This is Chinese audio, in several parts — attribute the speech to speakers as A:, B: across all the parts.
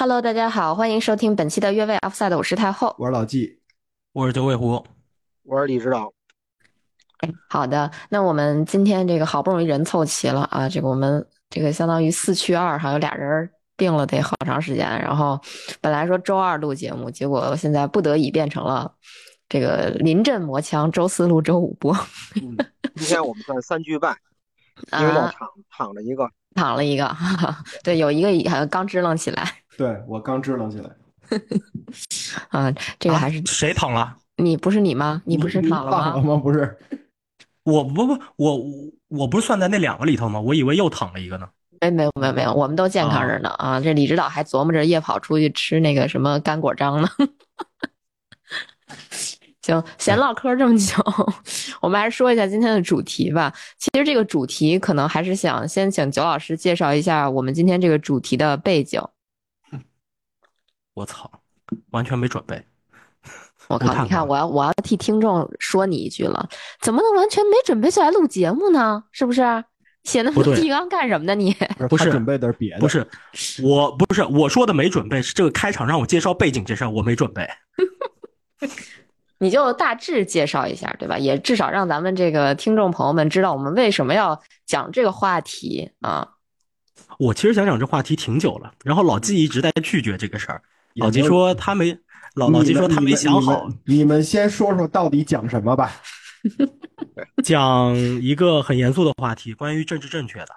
A: Hello，大家好，欢迎收听本期的越位 Offside，我是太后。
B: 我是老纪，
C: 我是九尾狐，
D: 我是李指导。
A: 好的，那我们今天这个好不容易人凑齐了啊，这个我们这个相当于四去二，还有俩人定了得好长时间。然后本来说周二录节目，结果现在不得已变成了这个临阵磨枪，周四录，周五播。
D: 嗯，今天我们算三句半，因为躺躺着一个，
A: 躺了一个，对，有一个好像刚支棱起来。
B: 对我刚支棱起来。
A: 啊，这个还是
C: 谁躺了？
A: 你不是你吗？你不是躺
B: 了吗？不是，
C: 我不不我我不是算在那两个里头吗？我以为又躺了一个呢。
A: 哎，没有没有没有，我们都健康着呢啊！这李指导还琢磨着夜跑出去吃那个什么干果章呢。行，闲唠嗑这么久，我们还是说一下今天的主题吧。其实这个主题可能还是想先请九老师介绍一下我们今天这个主题的背景。
C: 我操，完全没准备！
A: 我靠，你看，我要我要替听众说你一句了，怎么能完全没准备就来录节目呢？是不是？写那么多提纲干什么呢？你
C: 不是
B: 准备点别的？
C: 不是，我不是我说的没准备，是这个开场让我介绍背景这事儿我没准备。
A: 你就大致介绍一下，对吧？也至少让咱们这个听众朋友们知道我们为什么要讲这个话题啊。
C: 我其实想讲这话题挺久了，然后老纪一直在拒绝这个事儿。老纪说他没老老纪说他没想好。
B: 你们先说说到底讲什么吧。
C: 讲一个很严肃的话题，关于政治正确的。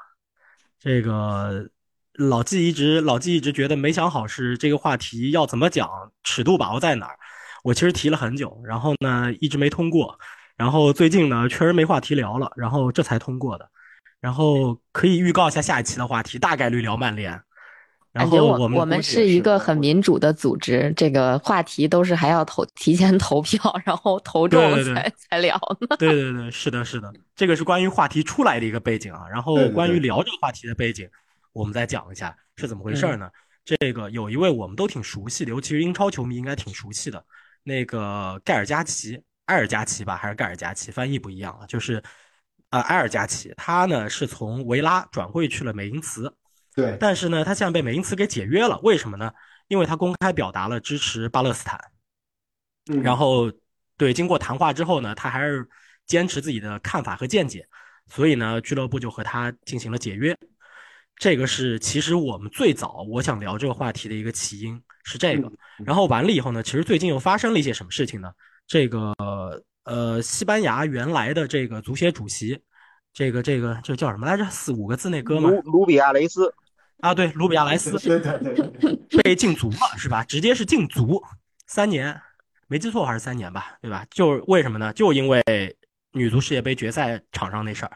C: 这个老纪一直老纪一直觉得没想好是这个话题要怎么讲，尺度把握在哪儿。我其实提了很久，然后呢一直没通过。然后最近呢确实没话题聊了，然后这才通过的。然后可以预告一下下一期的话题，大概率聊曼联。然后
A: 我
C: 们
A: 我们是一个很民主的组织，这个话题都是还要投提前投票，然后投中才才聊呢。
C: 对对对，是的，是的，这个是关于话题出来的一个背景啊。然后关于聊这个话题的背景，我们再讲一下是怎么回事呢？这个有一位我们都挺熟悉的，尤其是英超球迷应该挺熟悉的，那个盖尔加奇，埃尔加奇吧，还是盖尔加奇，翻译不一样啊。就是啊，埃尔加奇，他呢是从维拉转会去了美因茨。
B: 对，
C: 但是呢，他现在被美因茨给解约了，为什么呢？因为他公开表达了支持巴勒斯坦，然后对，经过谈话之后呢，他还是坚持自己的看法和见解，所以呢，俱乐部就和他进行了解约。这个是其实我们最早我想聊这个话题的一个起因是这个，然后完了以后呢，其实最近又发生了一些什么事情呢？这个呃，西班牙原来的这个足协主席，这个这个这叫什么来着？四五个字那哥们
D: 卢卢比亚雷斯。
C: 啊，对，卢比亚莱斯 被禁足了，是吧？直接是禁足三年，没记错还是三年吧，对吧？就为什么呢？就因为女足世界杯决赛场上那事儿，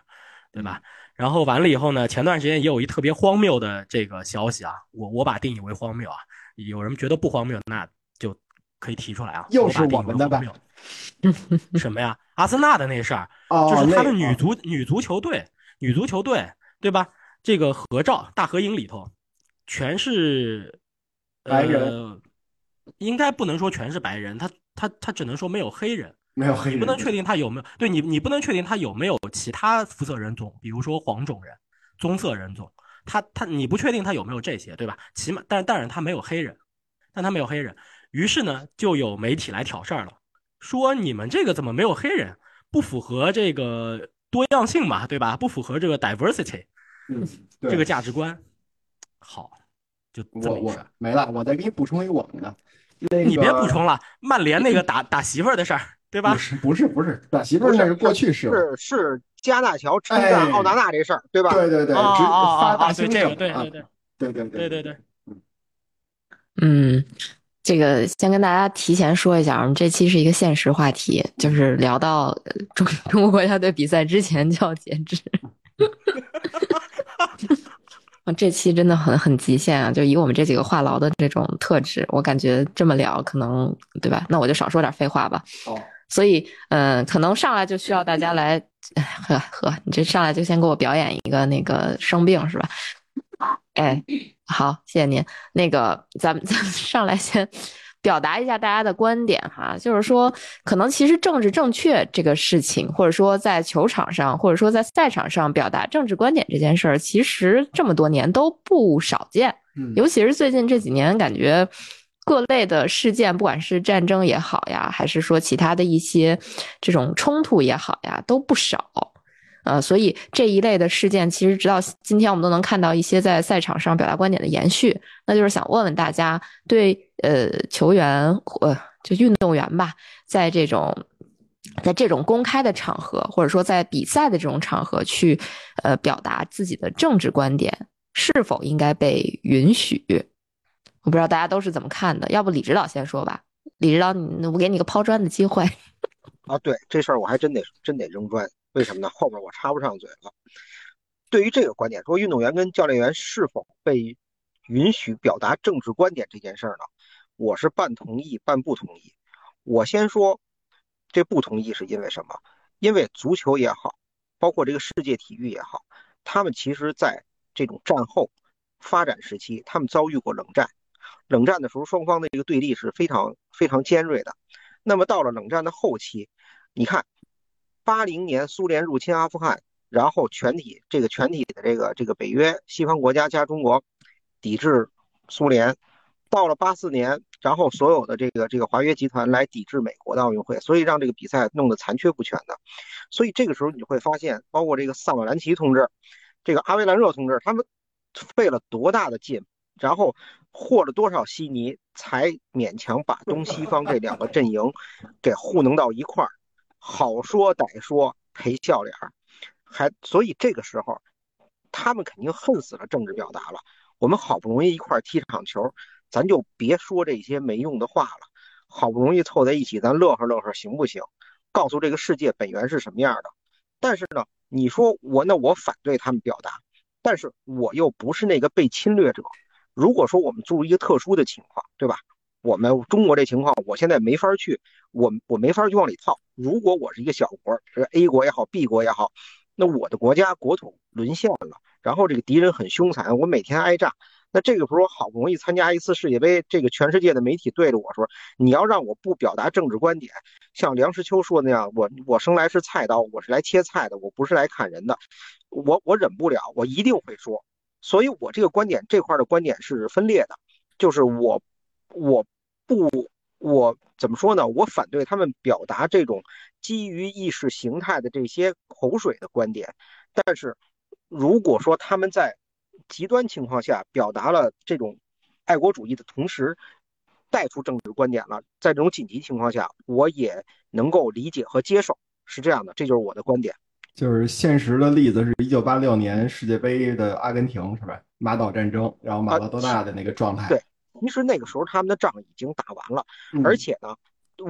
C: 对吧？然后完了以后呢，前段时间也有一特别荒谬的这个消息啊，我我把定义为荒谬啊，有人觉得不荒谬，那就可以提出来啊。
B: 又是我们的吧？
C: 什么呀？阿森纳的那事儿，就是他的女足女足球队，女足球队，对吧？这个合照大合影里头，全是
B: 白人，
C: 应该不能说全是白人，他他他只能说没有黑人，
B: 没有黑人，
C: 你不能确定他有没有对你你不能确定他有没有其他肤色人种，比如说黄种人、棕色人种，他他你不确定他有没有这些，对吧？起码但但是他没有黑人，但他没有黑人，于是呢就有媒体来挑事儿了，说你们这个怎么没有黑人，不符合这个多样性嘛，对吧？不符合这个 diversity。
B: 嗯，
C: 这个价值观好，就
B: 我我没了，我再给你补充一个我们的。
C: 你别补充了，曼联那个打打媳妇儿的事儿，对吧？
B: 不是不是不是打媳妇儿那是过去
D: 式，是是加纳乔称赞奥纳纳这事儿，对吧？
B: 对对对，发大
C: 星
B: 这
C: 个，对对对
B: 对对
C: 对对对，
A: 嗯，这个先跟大家提前说一下，我们这期是一个现实话题，就是聊到中中国国家队比赛之前就要截止。这期真的很很极限啊！就以我们这几个话痨的这种特质，我感觉这么聊可能对吧？那我就少说点废话吧。
B: 哦。
A: 所以，嗯，可能上来就需要大家来，呵呵，你这上来就先给我表演一个那个生病是吧？哎，好，谢谢您。那个，咱们咱们上来先。表达一下大家的观点哈，就是说，可能其实政治正确这个事情，或者说在球场上，或者说在赛场上表达政治观点这件事儿，其实这么多年都不少见。尤其是最近这几年，感觉各类的事件，不管是战争也好呀，还是说其他的一些这种冲突也好呀，都不少。呃，所以这一类的事件，其实直到今天，我们都能看到一些在赛场上表达观点的延续。那就是想问问大家，对呃球员或就运动员吧，在这种在这种公开的场合，或者说在比赛的这种场合去呃表达自己的政治观点，是否应该被允许？我不知道大家都是怎么看的。要不李指导先说吧，李指导，你我给你个抛砖的机会。
D: 啊，对这事儿我还真得真得扔砖。为什么呢？后边我插不上嘴了。对于这个观点，说运动员跟教练员是否被允许表达政治观点这件事儿呢？我是半同意半不同意。我先说，这不同意是因为什么？因为足球也好，包括这个世界体育也好，他们其实在这种战后发展时期，他们遭遇过冷战。冷战的时候，双方的这个对立是非常非常尖锐的。那么到了冷战的后期，你看。八零年苏联入侵阿富汗，然后全体这个全体的这个这个北约西方国家加中国抵制苏联，到了八四年，然后所有的这个这个华约集团来抵制美国的奥运会，所以让这个比赛弄得残缺不全的。所以这个时候你会发现，包括这个萨马兰奇同志，这个阿维兰热同志，他们费了多大的劲，然后和了多少稀泥，才勉强把东西方这两个阵营给糊弄到一块儿。好说歹说赔笑脸儿，还所以这个时候，他们肯定恨死了政治表达了。我们好不容易一块踢场球，咱就别说这些没用的话了。好不容易凑在一起，咱乐呵乐呵行不行？告诉这个世界本源是什么样的。但是呢，你说我那我反对他们表达，但是我又不是那个被侵略者。如果说我们注意一个特殊的情况，对吧？我们中国这情况，我现在没法去，我我没法去往里套。如果我是一个小国，是 A 国也好，B 国也好，那我的国家国土沦陷了，然后这个敌人很凶残，我每天挨炸。那这个时候好不容易参加一次世界杯，这个全世界的媒体对着我说，你要让我不表达政治观点，像梁实秋说那样，我我生来是菜刀，我是来切菜的，我不是来砍人的，我我忍不了，我一定会说。所以我这个观点这块的观点是分裂的，就是我我。不，我怎么说呢？我反对他们表达这种基于意识形态的这些口水的观点。但是，如果说他们在极端情况下表达了这种爱国主义的同时带出政治观点了，在这种紧急情况下，我也能够理解和接受，是这样的，这就是我的观点。
B: 就是现实的例子是一九八六年世界杯的阿根廷，是吧？马岛战争，然后马拉多纳的那个状态。
D: 对。其实那个时候他们的仗已经打完了，而且呢，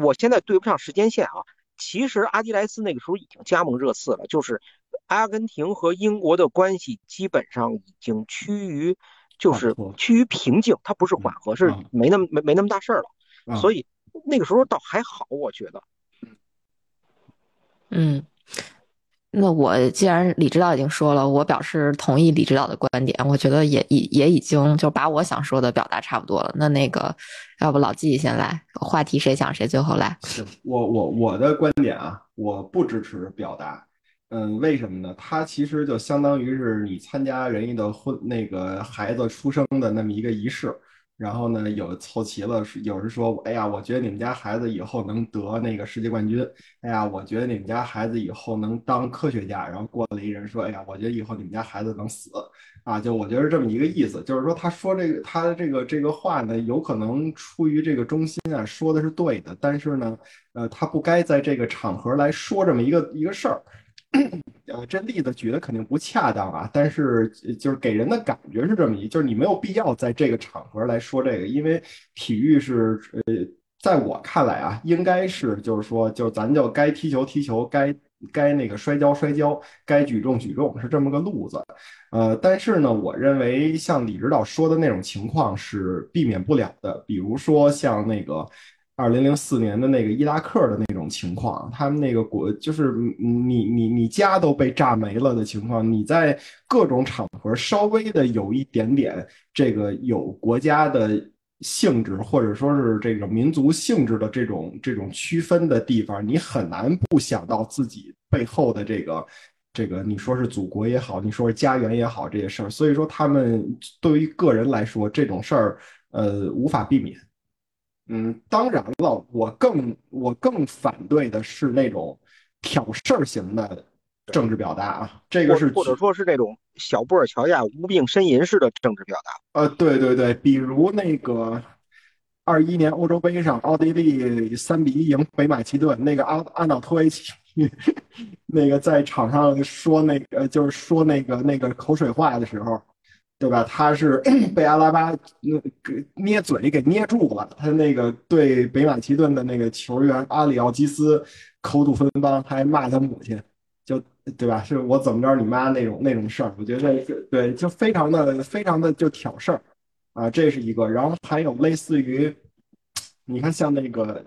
D: 我现在对不上时间线啊。其实阿迪莱斯那个时候已经加盟热刺了，就是阿根廷和英国的关系基本上已经趋于就是趋于平静，它不是缓和，是没那么没没那么大事儿了。所以那个时候倒还好，我觉得。
A: 嗯。那我既然李指导已经说了，我表示同意李指导的观点。我觉得也也也已经就把我想说的表达差不多了。那那个，要不老纪先来，话题谁想谁最后来。
B: 我我我的观点啊，我不支持表达。嗯，为什么呢？它其实就相当于是你参加人家的婚那个孩子出生的那么一个仪式。然后呢，有凑齐了，有人说，哎呀，我觉得你们家孩子以后能得那个世界冠军。哎呀，我觉得你们家孩子以后能当科学家。然后过来一人说，哎呀，我觉得以后你们家孩子能死。啊，就我觉得这么一个意思，就是说他说这个他的这个这个话呢，有可能出于这个中心啊，说的是对的，但是呢，呃，他不该在这个场合来说这么一个一个事儿。呃，这例子举的肯定不恰当啊，但是就是给人的感觉是这么一，就是你没有必要在这个场合来说这个，因为体育是呃，在我看来啊，应该是就是说，就咱就该踢球踢球，该该那个摔跤摔跤，该举重举重，是这么个路子。呃，但是呢，我认为像李指导说的那种情况是避免不了的，比如说像那个。二零零四年的那个伊拉克的那种情况，他们那个国就是你你你家都被炸没了的情况，你在各种场合稍微的有一点点这个有国家的性质或者说是这个民族性质的这种这种区分的地方，你很难不想到自己背后的这个这个你说是祖国也好，你说是家园也好，这些事儿，所以说他们对于个人来说，这种事儿，呃，无法避免。嗯，当然了，我更我更反对的是那种挑事儿型的政治表达啊，这个是
D: 或者说是那种小布尔乔亚无病呻吟式的政治表达。
B: 呃，对对对，比如那个二一年欧洲杯上，奥地利三比一赢北马其顿，那个阿阿瑙托维奇。那个在场上说那个就是说那个那个口水话的时候，对吧？他是 被阿拉巴那给捏嘴给捏住了。他那个对北马其顿的那个球员阿里奥基斯口吐芬芳，还骂他母亲，就对吧？是我怎么着你妈那种那种事儿。我觉得对，就非常的非常的就挑事儿啊，这是一个。然后还有类似于。你看，像那个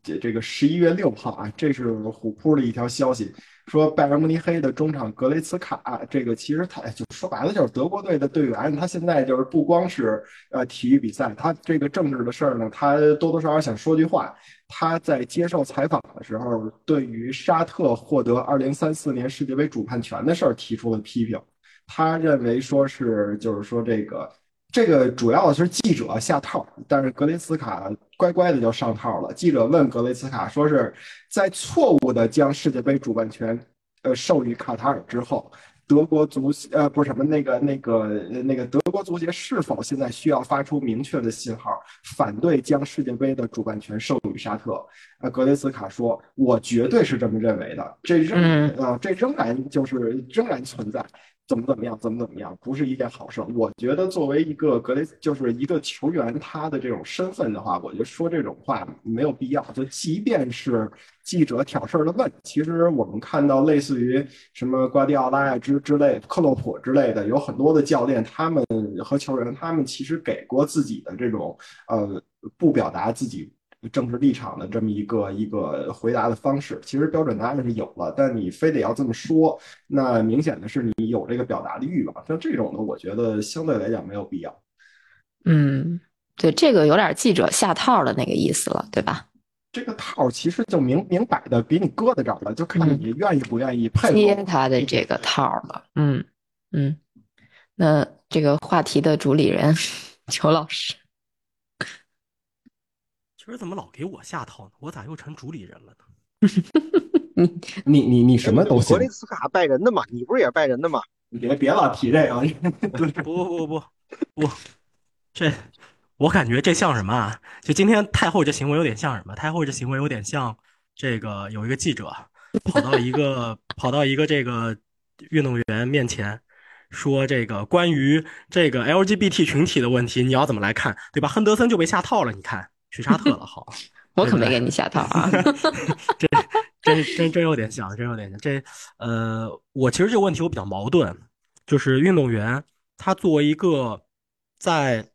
B: 这这个十一月六号啊，这是虎扑的一条消息，说拜仁慕尼黑的中场格雷茨卡，这个其实他就说白了就是德国队的队员，他现在就是不光是呃体育比赛，他这个政治的事儿呢，他多多少少想说句话。他在接受采访的时候，对于沙特获得二零三四年世界杯主判权的事儿提出了批评，他认为说是就是说这个。这个主要是记者下套，但是格雷斯卡乖乖的就上套了。记者问格雷斯卡，说是在错误的将世界杯主办权，呃，授予卡塔尔之后，德国足呃不是什么那个那个那个德国足协是否现在需要发出明确的信号，反对将世界杯的主办权授予沙特？呃，格雷斯卡说，我绝对是这么认为的，这仍啊这仍然就是仍然存在。怎么怎么样，怎么怎么样，不是一件好事。我觉得作为一个格雷，就是一个球员，他的这种身份的话，我觉得说这种话没有必要。就即便是记者挑事儿的问，其实我们看到类似于什么瓜迪奥拉呀之之类、克洛普之类的，有很多的教练，他们和球员，他们其实给过自己的这种呃，不表达自己。政治立场的这么一个一个回答的方式，其实标准答案是有了，但你非得要这么说，那明显的是你有这个表达的欲望。像这种的，我觉得相对来讲没有必要。
A: 嗯，对，这个有点记者下套的那个意思了，对吧？
B: 这个套其实就明明摆的给你搁在这儿了，就看你愿意不愿意配合
A: 接他的这个套了。嗯嗯，那这个话题的主理人 裘老师。
C: 其实怎么老给我下套呢？我咋又成主理人了呢？
B: 你你你什么都行。
D: 格雷斯卡拜仁的嘛，你不是也拜仁的吗？
B: 你别别老提这个。
C: 不不不不不，这我感觉这像什么啊？就今天太后这行为有点像什么？太后这行为有点像这个有一个记者跑到一个跑到一个这个运动员面前，说这个关于这个 LGBT 群体的问题，你要怎么来看？对吧？亨德森就被下套了，你看。去沙特了，好，
A: 我可没给你下套啊！
C: 这真真真有点像，真有点像。这呃，我其实这个问题我比较矛盾，就是运动员他作为一个在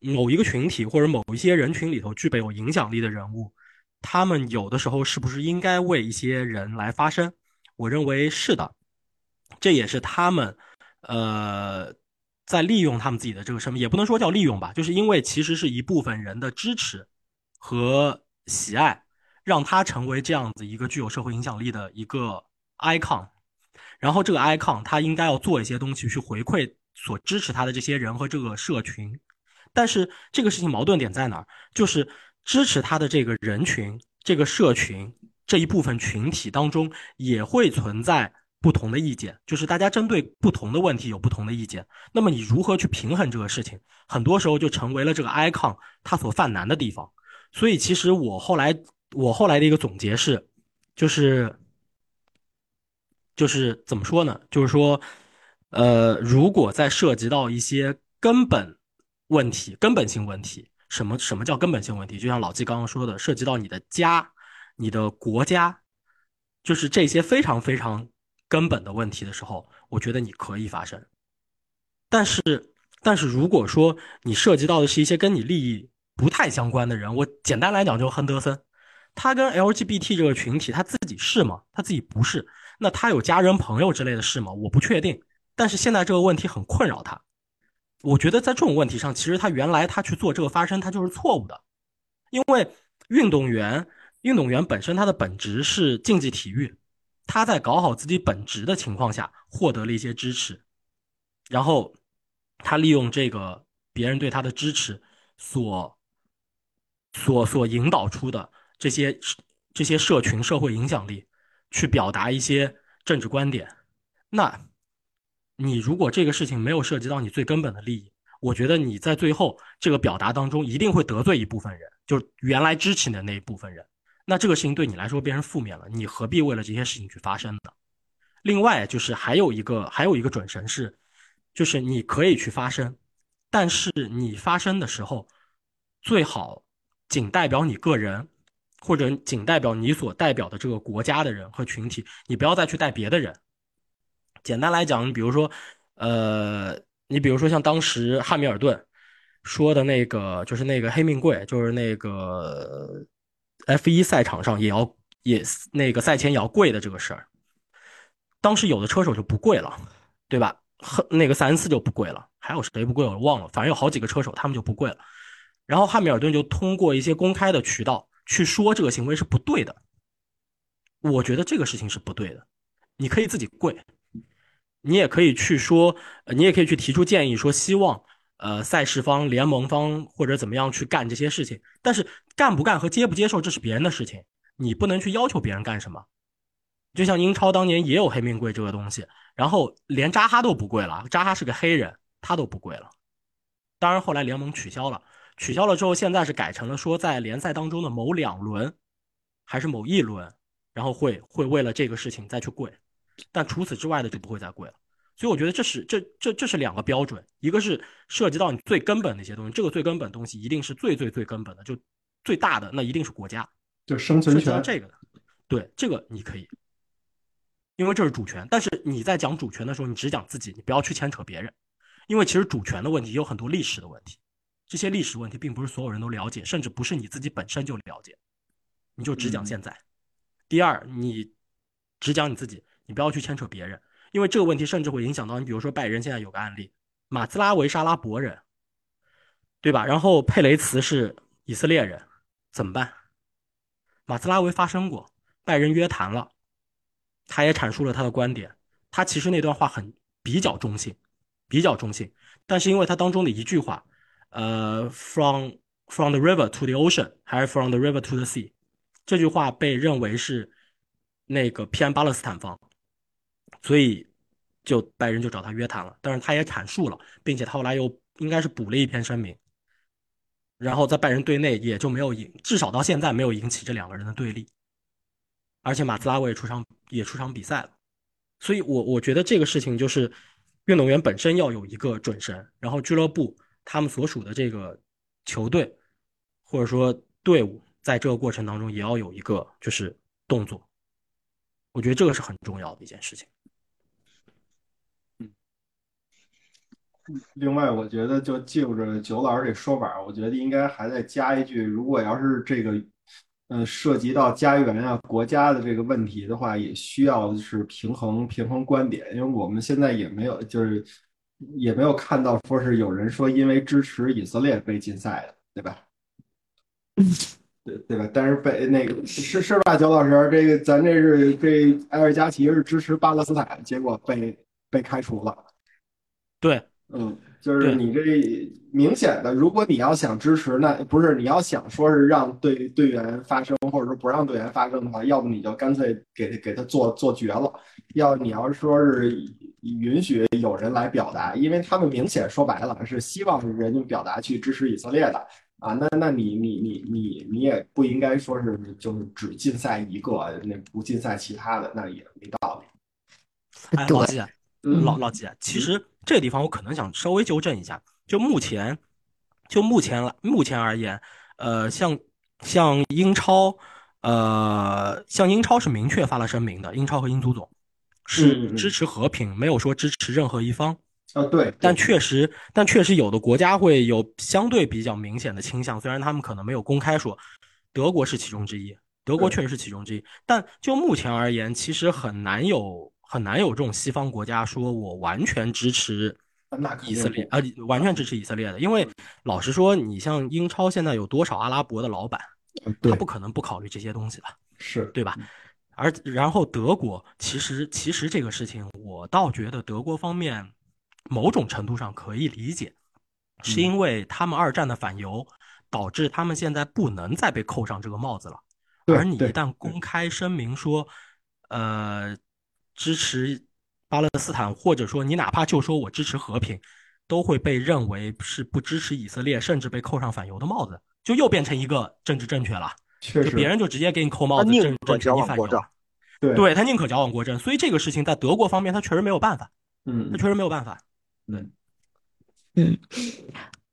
C: 某一个群体或者某一些人群里头具备有影响力的人物，他们有的时候是不是应该为一些人来发声？我认为是的，这也是他们呃。在利用他们自己的这个身份，也不能说叫利用吧，就是因为其实是一部分人的支持和喜爱，让他成为这样子一个具有社会影响力的一个 icon。然后这个 icon 他应该要做一些东西去回馈所支持他的这些人和这个社群。但是这个事情矛盾点在哪儿？就是支持他的这个人群、这个社群这一部分群体当中也会存在。不同的意见，就是大家针对不同的问题有不同的意见。那么你如何去平衡这个事情？很多时候就成为了这个 icon 它所犯难的地方。所以其实我后来我后来的一个总结是，就是就是怎么说呢？就是说，呃，如果在涉及到一些根本问题、根本性问题，什么什么叫根本性问题？就像老季刚刚说的，涉及到你的家、你的国家，就是这些非常非常。根本的问题的时候，我觉得你可以发声。但是，但是如果说你涉及到的是一些跟你利益不太相关的人，我简单来讲，就是亨德森，他跟 LGBT 这个群体他自己是吗？他自己不是。那他有家人朋友之类的事吗？我不确定。但是现在这个问题很困扰他。我觉得在这种问题上，其实他原来他去做这个发声，他就是错误的。因为运动员，运动员本身他的本质是竞技体育。他在搞好自己本职的情况下获得了一些支持，然后他利用这个别人对他的支持所所所引导出的这些这些社群社会影响力，去表达一些政治观点。那，你如果这个事情没有涉及到你最根本的利益，我觉得你在最后这个表达当中一定会得罪一部分人，就是原来支持你的那一部分人。那这个事情对你来说变成负面了，你何必为了这些事情去发生呢？另外，就是还有一个还有一个准绳是，就是你可以去发声，但是你发声的时候，最好仅代表你个人，或者仅代表你所代表的这个国家的人和群体，你不要再去带别的人。简单来讲，你比如说，呃，你比如说像当时汉密尔顿说的那个，就是那个黑命贵，就是那个。F 一赛场上也要也那个赛前也要跪的这个事儿，当时有的车手就不跪了，对吧？那个塞恩斯就不跪了，还有谁不跪我忘了，反正有好几个车手他们就不跪了。然后汉密尔顿就通过一些公开的渠道去说这个行为是不对的。我觉得这个事情是不对的，你可以自己跪，你也可以去说，你也可以去提出建议，说希望。呃，赛事方、联盟方或者怎么样去干这些事情，但是干不干和接不接受，这是别人的事情，你不能去要求别人干什么。就像英超当年也有黑命贵这个东西，然后连扎哈都不跪了，扎哈是个黑人，他都不跪了。当然后来联盟取消了，取消了之后，现在是改成了说在联赛当中的某两轮，还是某一轮，然后会会为了这个事情再去跪，但除此之外的就不会再跪了。所以我觉得这是这这这是两个标准，一个是涉及到你最根本的一些东西，这个最根本东西一定是最最最根本的，就最大的那一定是国家，
B: 就生存权
C: 这个的，对这个你可以，因为这是主权。但是你在讲主权的时候，你只讲自己，你不要去牵扯别人，因为其实主权的问题有很多历史的问题，这些历史问题并不是所有人都了解，甚至不是你自己本身就了解，你就只讲现在。第二，你只讲你自己，你不要去牵扯别人。因为这个问题甚至会影响到你，比如说拜仁现在有个案例，马兹拉维是阿拉伯人，对吧？然后佩雷茨是以色列人，怎么办？马兹拉维发生过，拜仁约谈了，他也阐述了他的观点，他其实那段话很比较中性，比较中性，但是因为他当中的一句话，呃，from from the river to the ocean，还是 from the river to the sea，这句话被认为是那个偏巴勒斯坦方。所以，就拜仁就找他约谈了，但是他也阐述了，并且他后来又应该是补了一篇声明，然后在拜仁队内也就没有引，至少到现在没有引起这两个人的对立，而且马兹拉维也出场也出场比赛了，所以我我觉得这个事情就是运动员本身要有一个准绳，然后俱乐部他们所属的这个球队或者说队伍在这个过程当中也要有一个就是动作，我觉得这个是很重要的一件事情。
B: 另外，我觉得就就着九老师这说法，我觉得应该还再加一句：如果要是这个，嗯，涉及到家园啊、国家的这个问题的话，也需要是平衡平衡观点，因为我们现在也没有，就是也没有看到说是有人说因为支持以色列被禁赛的，对吧？对对吧？但是被那个是是吧，九老师，这个咱这是这埃尔加奇是支持巴勒斯坦，结果被被开除了，
C: 对。
B: 嗯，就是你这明显的，如果你要想支持，那不是你要想说是让队队员发声，或者说不让队员发声的话，要不你就干脆给给他做做绝了。要你要是说是允许有人来表达，因为他们明显说白了是希望人家表达去支持以色列的啊，那那你你你你你也不应该说是就是只禁赛一个，那不禁赛其他的，那也没道理。
C: 哎，老季，老老季，其实。这个地方我可能想稍微纠正一下，就目前，就目前来目前而言，呃，像像英超，呃，像英超是明确发了声明的，英超和英足总是支持和平，没有说支持任何一方。
B: 啊，对。
C: 但确实，但确实有的国家会有相对比较明显的倾向，虽然他们可能没有公开说，德国是其中之一，德国确实是其中之一。但就目前而言，其实很难有。很难有这种西方国家说我完全支持以色列啊，完全支持以色列的，因为老实说，你像英超现在有多少阿拉伯的老板，他不可能不考虑这些东西的，
B: 是
C: 对吧？而然后德国其实其实这个事情，我倒觉得德国方面某种程度上可以理解，是因为他们二战的反犹导致他们现在不能再被扣上这个帽子了。而你一旦公开声明说，呃，支持巴勒斯坦，或者说你哪怕就说我支持和平，都会被认为是不支持以色列，甚至被扣上反犹的帽子，就又变成一个政治正确了。
B: 确实，
C: 别人就直接给你扣帽子，政治正确反犹。
B: 对，
C: 对他宁可矫枉过正，所以这个事情在德国方面他确实没有办法。
B: 嗯，
C: 他确实没有办法。
B: 嗯，
A: 嗯，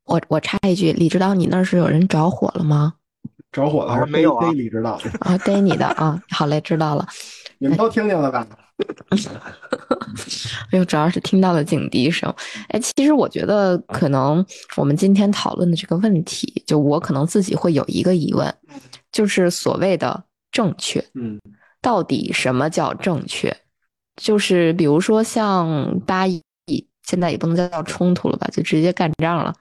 A: 我我插一句，李指导，你那是有人着火了吗？
B: 着火了还是，
D: 没有啊？
B: 李指导
A: 啊，逮你的啊，好嘞，知道了。
B: 你们都听见了吧？
A: 哎呦，主要是听到了警笛声。哎，其实我觉得可能我们今天讨论的这个问题，就我可能自己会有一个疑问，就是所谓的正确，
B: 嗯，
A: 到底什么叫正确？就是比如说像八一，现在也不能叫冲突了吧，就直接干仗了。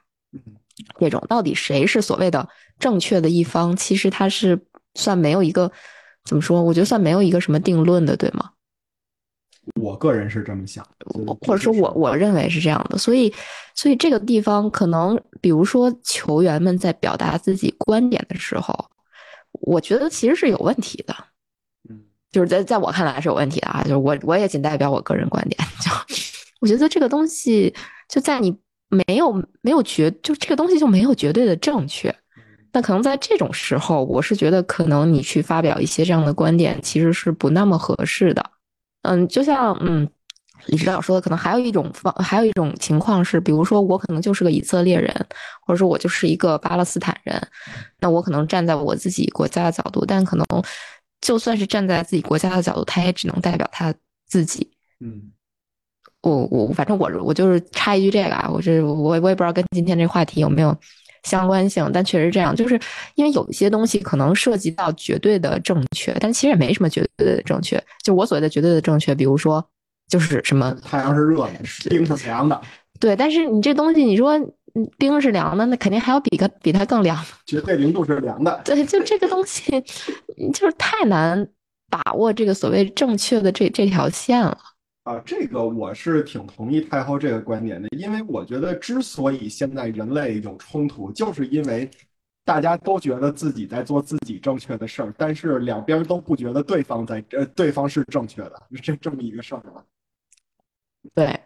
A: 这种到底谁是所谓的正确的一方？其实他是算没有一个怎么说？我觉得算没有一个什么定论的，对吗？
B: 我个人是这么想的，
A: 或者说我我认为是这样的。所以，所以这个地方可能，比如说球员们在表达自己观点的时候，我觉得其实是有问题的。
B: 嗯，
A: 就是在在我看来是有问题的啊。就是我我也仅代表我个人观点。就我觉得这个东西就在你。没有没有绝，就这个东西就没有绝对的正确。那可能在这种时候，我是觉得可能你去发表一些这样的观点，其实是不那么合适的。嗯，就像嗯，李指导说的，可能还有一种方，还有一种情况是，比如说我可能就是个以色列人，或者说我就是一个巴勒斯坦人，那我可能站在我自己国家的角度，但可能就算是站在自己国家的角度，他也只能代表他自己。
B: 嗯。
A: 我我反正我我就是插一句这个啊，我这我我也不知道跟今天这话题有没有相关性，但确实这样，就是因为有一些东西可能涉及到绝对的正确，但其实也没什么绝对的正确。就我所谓的绝对的正确，比如说就是什么
B: 太阳是热的，冰是凉的，
A: 对。但是你这东西，你说冰是凉的，那肯定还有比个比它更凉。
B: 绝对零度是凉的，
A: 对，就这个东西就是太难把握这个所谓正确的这这条线了。
B: 啊，这个我是挺同意太后这个观点的，因为我觉得之所以现在人类有冲突，就是因为大家都觉得自己在做自己正确的事儿，但是两边都不觉得对方在呃对方是正确的，这这么一个事儿吧。
A: 对，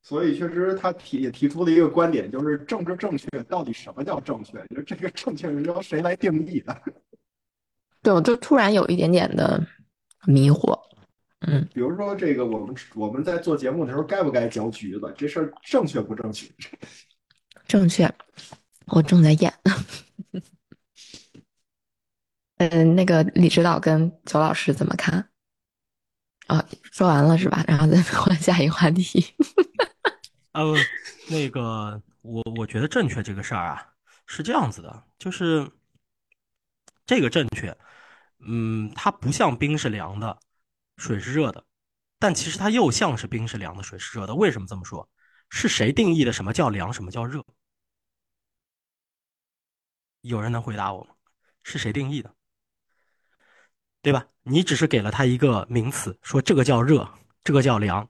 B: 所以确实他提也提出了一个观点，就是政治正确到底什么叫正确？就这个正确是由谁来定义的？
A: 对，我就突然有一点点的迷惑。嗯，
B: 比如说这个，我们我们在做节目的时候，该不该嚼橘子？这事儿正确不正确？
A: 正确，我正在演。嗯，那个李指导跟九老师怎么看？啊，说完了是吧？然后再换下一个话题。
C: 呃，那个，我我觉得正确这个事儿啊，是这样子的，就是这个正确，嗯，它不像冰是凉的。水是热的，但其实它又像是冰是凉的，水是热的。为什么这么说？是谁定义的什么叫凉，什么叫热？有人能回答我吗？是谁定义的？对吧？你只是给了他一个名词，说这个叫热，这个叫凉，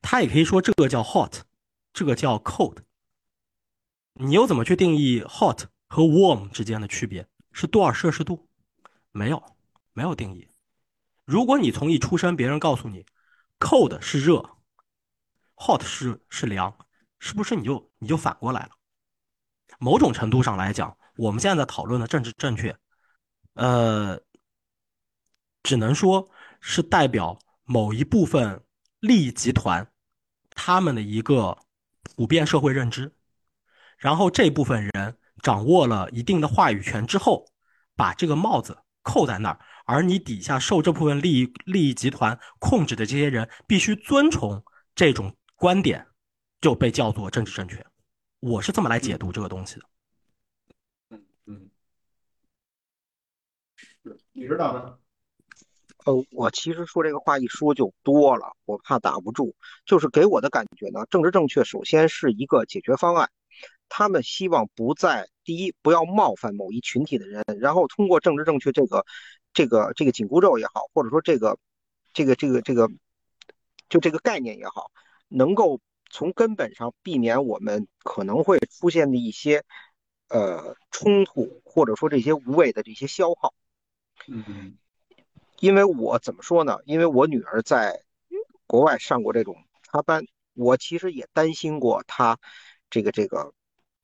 C: 他也可以说这个叫 hot，这个叫 cold。你又怎么去定义 hot 和 warm 之间的区别？是多少摄氏度？没有，没有定义。如果你从一出生，别人告诉你，cold 是热，hot 是是凉，是不是你就你就反过来了？某种程度上来讲，我们现在讨论的政治正确，呃，只能说是代表某一部分利益集团他们的一个普遍社会认知，然后这部分人掌握了一定的话语权之后，把这个帽子扣在那儿。而你底下受这部分利益利益集团控制的这些人必须遵从这种观点，就被叫做政治正确。我是这么来解读这个东西的。
B: 嗯嗯，你知道吗？
D: 呃，我其实说这个话一说就多了，我怕打不住。就是给我的感觉呢，政治正确首先是一个解决方案。他们希望不在第一不要冒犯某一群体的人，然后通过政治正确这个这个这个紧箍咒也好，或者说这个这个这个这个就这个概念也好，能够从根本上避免我们可能会出现的一些呃冲突，或者说这些无谓的这些消耗。
B: 嗯，
D: 因为我怎么说呢？因为我女儿在国外上过这种插班，我其实也担心过她这个这个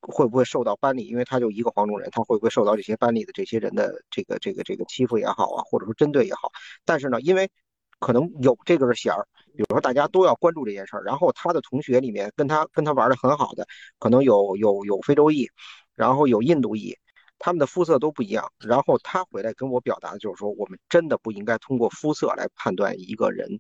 D: 会不会受到班里，因为他就一个黄种人，他会不会受到这些班里的这些人的这个这个这个欺负也好啊，或者说针对也好。但是呢，因为可能有这根弦儿，比如说大家都要关注这件事儿，然后他的同学里面跟他跟他玩的很好的，可能有有有非洲裔，然后有印度裔。他们的肤色都不一样，然后他回来跟我表达的就是说，我们真的不应该通过肤色来判断一个人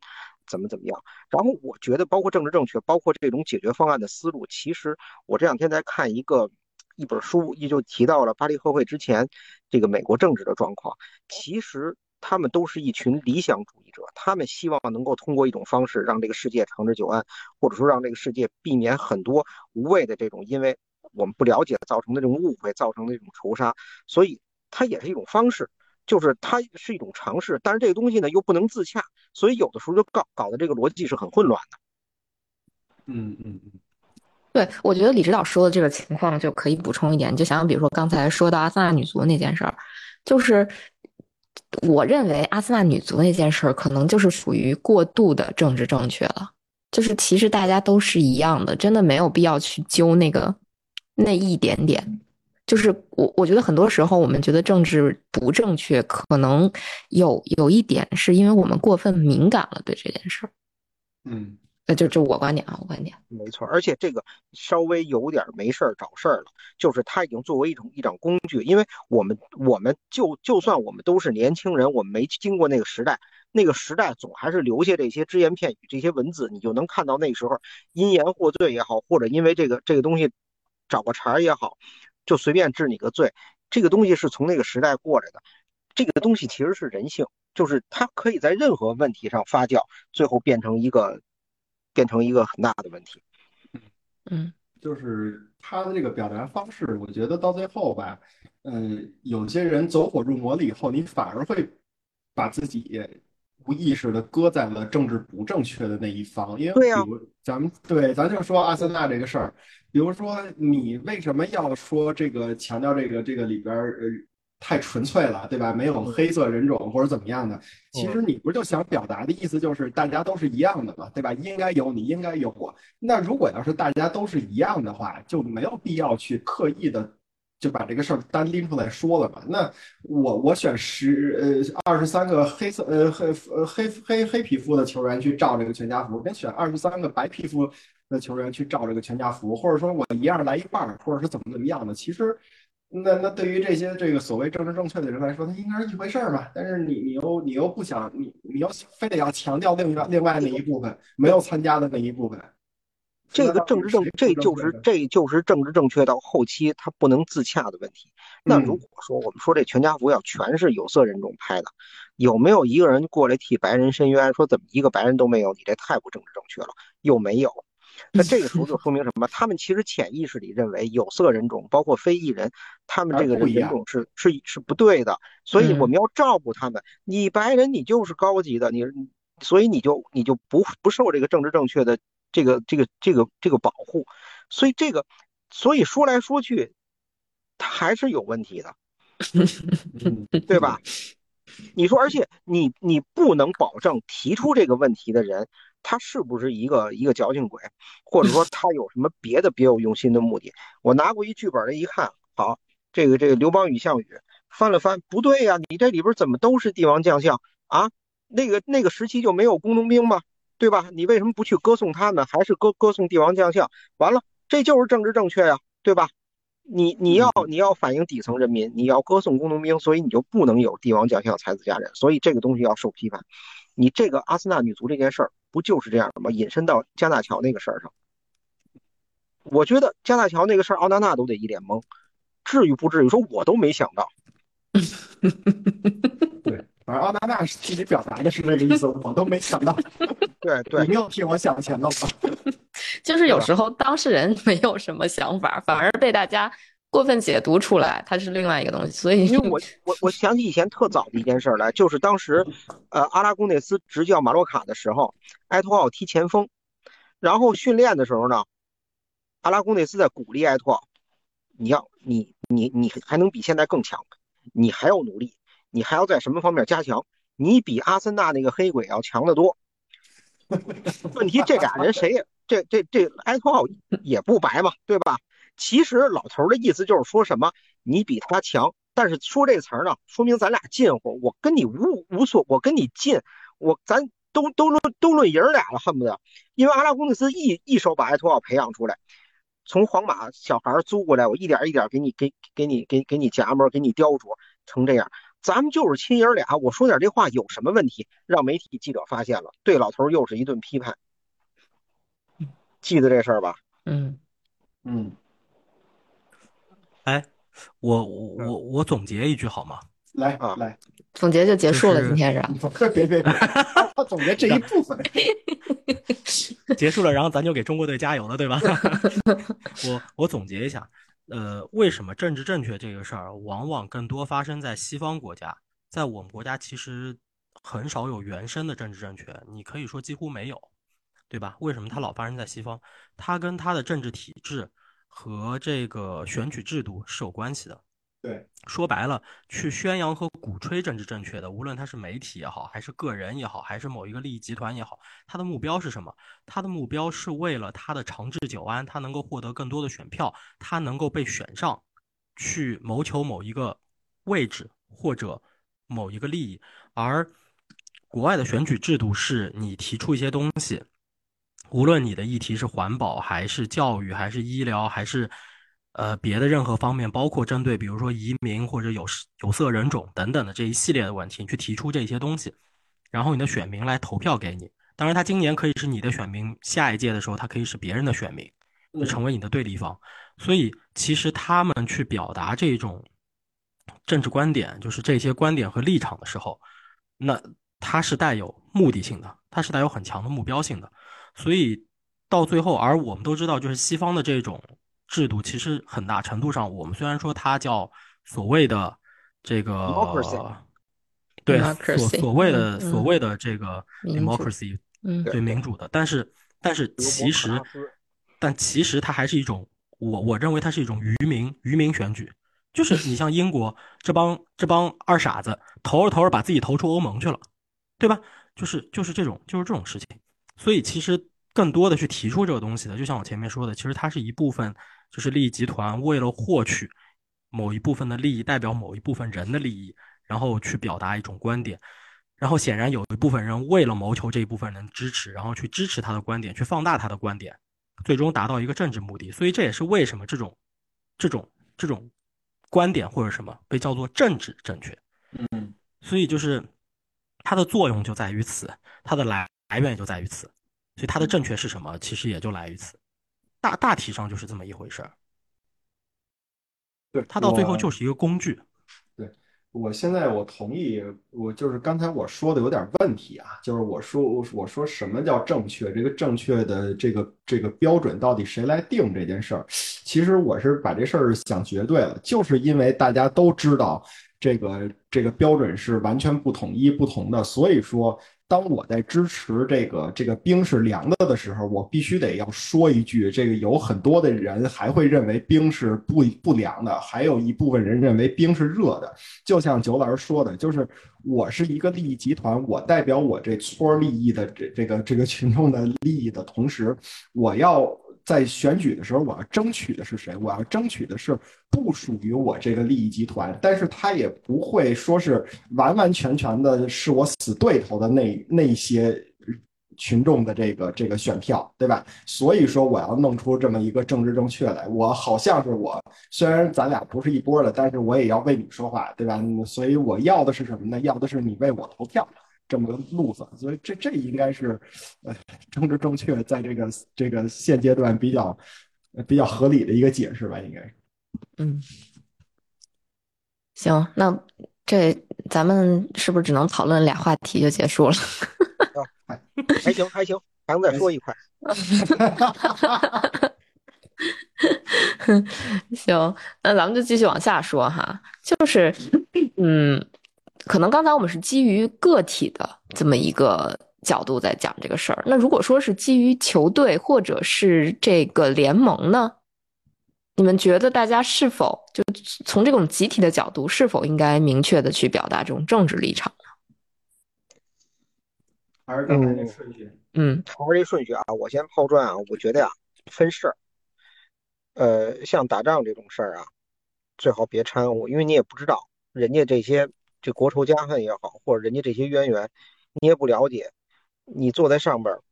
D: 怎么怎么样。然后我觉得，包括政治正确，包括这种解决方案的思路，其实我这两天在看一个一本书，也就提到了巴黎和会之前这个美国政治的状况。其实他们都是一群理想主义者，他们希望能够通过一种方式让这个世界长治久安，或者说让这个世界避免很多无谓的这种因为。我们不了解造成的这种误会，造成的这种仇杀，所以它也是一种方式，就是它是一种尝试，但是这个东西呢又不能自洽，所以有的时候就搞搞的这个逻辑是很混乱的。
B: 嗯嗯嗯，
A: 对，我觉得李指导说的这个情况就可以补充一点，就想想比如说刚才说到阿森纳女足那件事儿，就是我认为阿森纳女足那件事儿可能就是属于过度的政治正确了，就是其实大家都是一样的，真的没有必要去揪那个。那一点点，就是我我觉得很多时候我们觉得政治不正确，可能有有一点是因为我们过分敏感了对这件事儿。
B: 嗯，
A: 那就就我观点啊，我观点。
D: 没错，而且这个稍微有点没事儿找事儿了，就是它已经作为一种一种工具，因为我们我们就就算我们都是年轻人，我们没经过那个时代，那个时代总还是留下这些只言片语、这些文字，你就能看到那时候因言获罪也好，或者因为这个这个东西。找个茬儿也好，就随便治你个罪，这个东西是从那个时代过来的。这个东西其实是人性，就是它可以在任何问题上发酵，最后变成一个变成一个很大的问题。
A: 嗯，
B: 就是他的这个表达方式，我觉得到最后吧，嗯，有些人走火入魔了以后，你反而会把自己无意识的搁在了政治不正确的那一方，因为比如咱们对，咱就说阿森纳这个事儿。比如说，你为什么要说这个强调这个这个里边儿呃太纯粹了，对吧？没有黑色人种或者怎么样的？其实你不就想表达的意思就是大家都是一样的嘛，对吧？应该有你，应该有我。那如果要是大家都是一样的话，就没有必要去刻意的就把这个事儿单拎出来说了嘛。那我我选十呃二十三个黑色呃黑呃黑黑黑皮肤的球员去照这个全家福，跟选二十三个白皮肤。的球员去照这个全家福，或者说我一样来一半，或者是怎么怎么样的，其实，那那对于这些这个所谓政治正确的人来说，他应该是一回事儿嘛。但是你你又你又不想你你又非得要强调另外另外那一部分没有参加的那一部分，
D: 这个政治正这就是这就是政治正确到后期它不能自洽的问题。那如果说我们说这全家福要全是有色人种拍的，有没有一个人过来替白人申冤？说怎么一个白人都没有？你这太不政治正确了，又没有。那这个时候就说明什么？他们其实潜意识里认为有色人种，包括非裔人，他们这个人种是是是不对的，所以我们要照顾他们。你白人你就是高级的，你所以你就你就不不受这个政治正确的这个这个这个这个保护。所以这个所以说来说去，他还是有问题的，对吧？你说，而且你你不能保证提出这个问题的人。他是不是一个一个矫情鬼，或者说 他有什么别的别有用心的目的？我拿过一剧本来一看，好，这个这个刘邦与项羽翻了翻，不对呀，你这里边怎么都是帝王将相啊？那个那个时期就没有工农兵吗？对吧？你为什么不去歌颂他呢，还是歌歌颂帝王将相？完了，这就是政治正确呀，对吧？你你要你要反映底层人民，你要歌颂工农兵，所以你就不能有帝王将相、才子佳人，所以这个东西要受批判。你这个阿森纳女足这件事儿。不就是这样的吗？引申到加纳乔那个事儿上，我觉得加纳乔那个事儿，奥纳纳都得一脸懵，至于不至于？说我都没想到。
B: 对，反正奥纳纳自己表达的是那个意思，我都没想到。
D: 对对，
B: 你没有替我想前头吗？
A: 就是有时候当事人没有什么想法，反而被大家。过分解读出来，它是另外一个东西。所以，
D: 因为我我我想起以前特早的一件事来，就是当时，呃，阿拉贡内斯执教马洛卡的时候，埃托奥踢前锋，然后训练的时候呢，阿拉贡内斯在鼓励埃托奥，你要你你你还能比现在更强，你还要努力，你还要在什么方面加强？你比阿森纳那个黑鬼要强得多。问题这俩人谁也这这这埃托奥也不白嘛，对吧？其实老头的意思就是说什么，你比他强，但是说这词儿呢，说明咱俩近乎。我跟你无无所，我跟你近，我咱都都论都论爷儿俩了，恨不得。因为阿拉贡内斯一一手把埃托奥培养出来，从皇马小孩租过来，我一点一点给你给给你给给你夹摸，给你雕琢成这样。咱们就是亲爷儿俩，我说点这话有什么问题？让媒体记者发现了，对老头又是一顿批判。记得这事儿吧？
A: 嗯
B: 嗯。
C: 哎，我我我我总结一句好吗？
B: 来啊，来，
A: 总结就结束了。今天
B: 是 别别别，他总结这一部分
C: 结束了，然后咱就给中国队加油了，对吧？我我总结一下，呃，为什么政治正确这个事儿往往更多发生在西方国家，在我们国家其实很少有原生的政治正确，你可以说几乎没有，对吧？为什么它老发生在西方？它跟它的政治体制。和这个选举制度是有关系的。说白了，去宣扬和鼓吹政治正确的，无论他是媒体也好，还是个人也好，还是某一个利益集团也好，他的目标是什么？他的目标是为了他的长治久安，他能够获得更多的选票，他能够被选上，去谋求某一个位置或者某一个利益。而国外的选举制度是你提出一些东西。无论你的议题是环保，还是教育，还是医疗，还是呃别的任何方面，包括针对比如说移民或者有有色人种等等的这一系列的问题，你去提出这些东西，然后你的选民来投票给你。当然，他今年可以是你的选民，下一届的时候他可以是别人的选民，就成为你的对立方。所以，其实他们去表达这种政治观点，就是这些观点和立场的时候，那它是带有目的性的，它是带有很强的目标性的。所以到最后，而我们都知道，就是西方的这种制度，其实很大程度上，我们虽然说它叫所谓的这个，对所所谓的所谓的这个 democracy，对民主的，但是但是其实，但其实它还是一种，我我认为它是一种愚民愚民选举，就是你像英国这帮这帮二傻子投着投着把自己投出欧盟去了，对吧？就是就是这种就是这种事情。所以，其实更多的去提出这个东西的，就像我前面说的，其实它是一部分，就是利益集团为了获取某一部分的利益，代表某一部分人的利益，然后去表达一种观点。然后，显然有一部分人为了谋求这一部分人支持，然后去支持他的观点，去放大他的观点，最终达到一个政治目的。所以，这也是为什么这种、这种、这种观点或者什么被叫做政治正确。
B: 嗯，
C: 所以就是它的作用就在于此，它的来。来源也就在于此，所以它的正确是什么，其实也就来于此，大大体上就是这么一回事儿。
B: 对，
C: 它到最后就是一个工具。
B: 对，我现在我同意，我就是刚才我说的有点问题啊，就是我说我说什么叫正确？这个正确的这个这个标准到底谁来定这件事儿？其实我是把这事儿想绝对了，就是因为大家都知道这个这个标准是完全不统一、不同的，所以说。当我在支持这个这个冰是凉的的时候，我必须得要说一句：这个有很多的人还会认为冰是不不凉的，还有一部分人认为冰是热的。就像九老师说的，就是我是一个利益集团，我代表我这村利益的这这个这个群众的利益的同时，我要。在选举的时候，我要争取的是谁？我要争取的是不属于我这个利益集团，但是他也不会说是完完全全的是我死对头的那那些群众的这个这个选票，对吧？所以说我要弄出这么一个政治正确来。我好像是我，虽然咱俩不是一波的，但是我也要为你说话，对吧？所以我要的是什么呢？要的是你为我投票。这么个路子，所以这这应该是，呃，政治正确在这个这个现阶段比较比较合理的一个解释吧，应该是。
A: 嗯，行，那这咱们是不是只能讨论俩话题就结束了？
D: 还 行还行，还能再说一块。
A: 行，那咱们就继续往下说哈，就是嗯，可能刚才我们是基于个体的这么一个角度在讲这个事儿。那如果说是基于球队或者是这个联盟呢？你们觉得大家是否就从这种集体的角度，是否应该明确的去表达这种政治立场呢？
B: 还是刚才那顺序？
A: 嗯，
D: 还是这顺序啊？我先抛砖啊，我觉得呀，分事儿。呃，像打仗这种事儿啊，最好别掺和，因为你也不知道人家这些这国仇家恨也好，或者人家这些渊源，你也不了解。你坐在上边儿，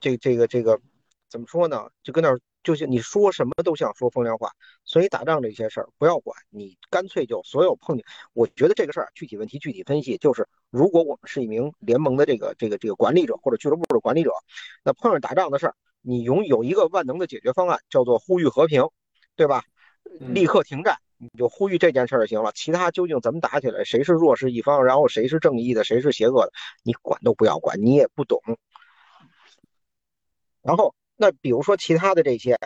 D: 这这个这个怎么说呢？就跟那儿。就是你说什么都像说风凉话，所以打仗这些事儿不要管，你干脆就所有碰见。我觉得这个事儿具体问题具体分析，就是如果我们是一名联盟的这个这个这个管理者或者俱乐部的管理者，那碰上打仗的事儿，你拥有一个万能的解决方案，叫做呼吁和平，对吧？立刻停战，你就呼吁这件事儿就行了。其他究竟怎么打起来，谁是弱势一方，然后谁是正义的，谁是邪恶的，你管都不要管，你也不懂。然后。那比如说其他的这些，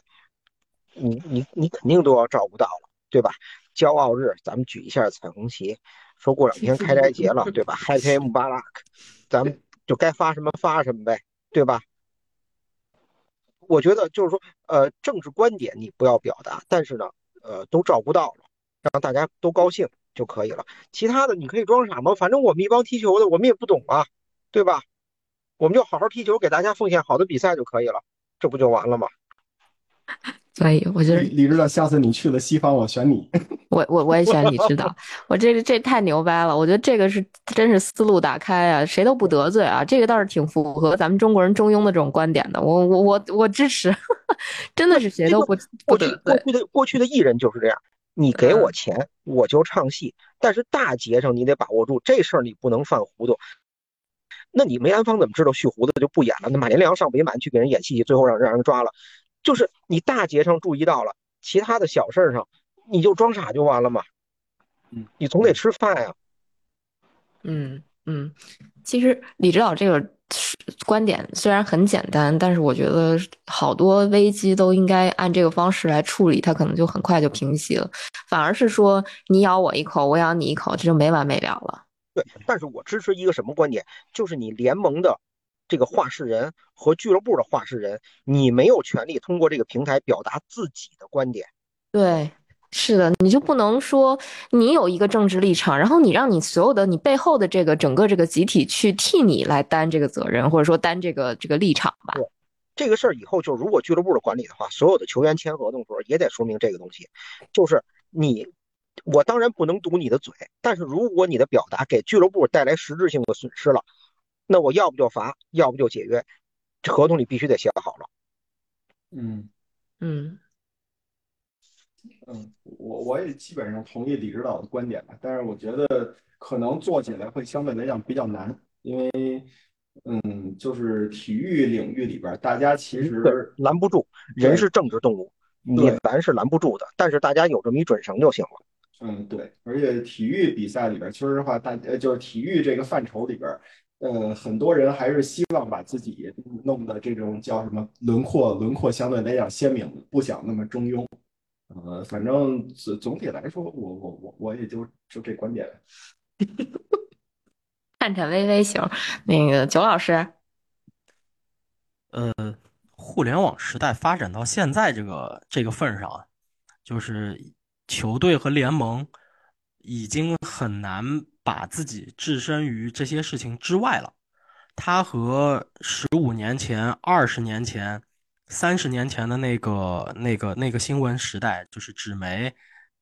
D: 你你你肯定都要照顾到了，对吧？骄傲日咱们举一下彩虹旗，说过两天开斋节了，对吧？Happy Mubarak，咱们就该发什么发什么呗，对吧？我觉得就是说，呃，政治观点你不要表达，但是呢，呃，都照顾到了，让大家都高兴就可以了。其他的你可以装傻吗？反正我们一帮踢球的，我们也不懂啊，对吧？我们就好好踢球，给大家奉献好的比赛就可以了。这不就完了吗？
A: 所以我觉得
B: 李指导，下次你去了西方，我选你。
A: 我我我也选李指导，我这个这太牛掰了！我觉得这个是真是思路打开啊，谁都不得罪啊，这个倒是挺符合咱们中国人中庸的这种观点的。我我我我支持，真的是谁都不不得罪。
D: 过去的过去的艺人就是这样，你给我钱我就唱戏，但是大节上你得把握住，这事儿你不能犯糊涂。那你梅兰芳怎么知道续胡子就不演了？那马连良上北满去给人演戏，最后让让人抓了。就是你大节上注意到了，其他的小事儿上你就装傻就完了嘛。
B: 嗯，
D: 你总得吃饭呀。
A: 嗯嗯，其实李指导这个观点虽然很简单，但是我觉得好多危机都应该按这个方式来处理，它可能就很快就平息了。反而是说你咬我一口，我咬你一口，这就没完没了了。
D: 对，但是我支持一个什么观点？就是你联盟的这个话事人和俱乐部的话事人，你没有权利通过这个平台表达自己的观点。
A: 对，是的，你就不能说你有一个政治立场，然后你让你所有的你背后的这个整个这个集体去替你来担这个责任，或者说担这个这个立场吧。
D: 对，这个事儿以后就如果俱乐部的管理的话，所有的球员签合同的时候也得说明这个东西，就是你。我当然不能堵你的嘴，但是如果你的表达给俱乐部带来实质性的损失了，那我要不就罚，要不就解约，这合同你必须得写好了。
B: 嗯
A: 嗯
B: 嗯，我我也基本上同意李指导的观点吧，但是我觉得可能做起来会相对来讲比较难，因为嗯，就是体育领域里边，大家其实
D: 拦不住，人是政治动物，你拦是拦不住的，但是大家有这么一准绳就行了。
B: 嗯，对，而且体育比赛里边，说实话，大呃，就是体育这个范畴里边，呃，很多人还是希望把自己弄的这种叫什么轮廓，轮廓相对来讲鲜明，不想那么中庸。呃，反正总总体来说，我我我我也就就这观点。
A: 颤颤巍巍型，那个九老师，
C: 呃，互联网时代发展到现在这个这个份上啊，就是。球队和联盟已经很难把自己置身于这些事情之外了。他和十五年前、二十年前、三十年前的那个、那个、那个新闻时代，就是纸媒、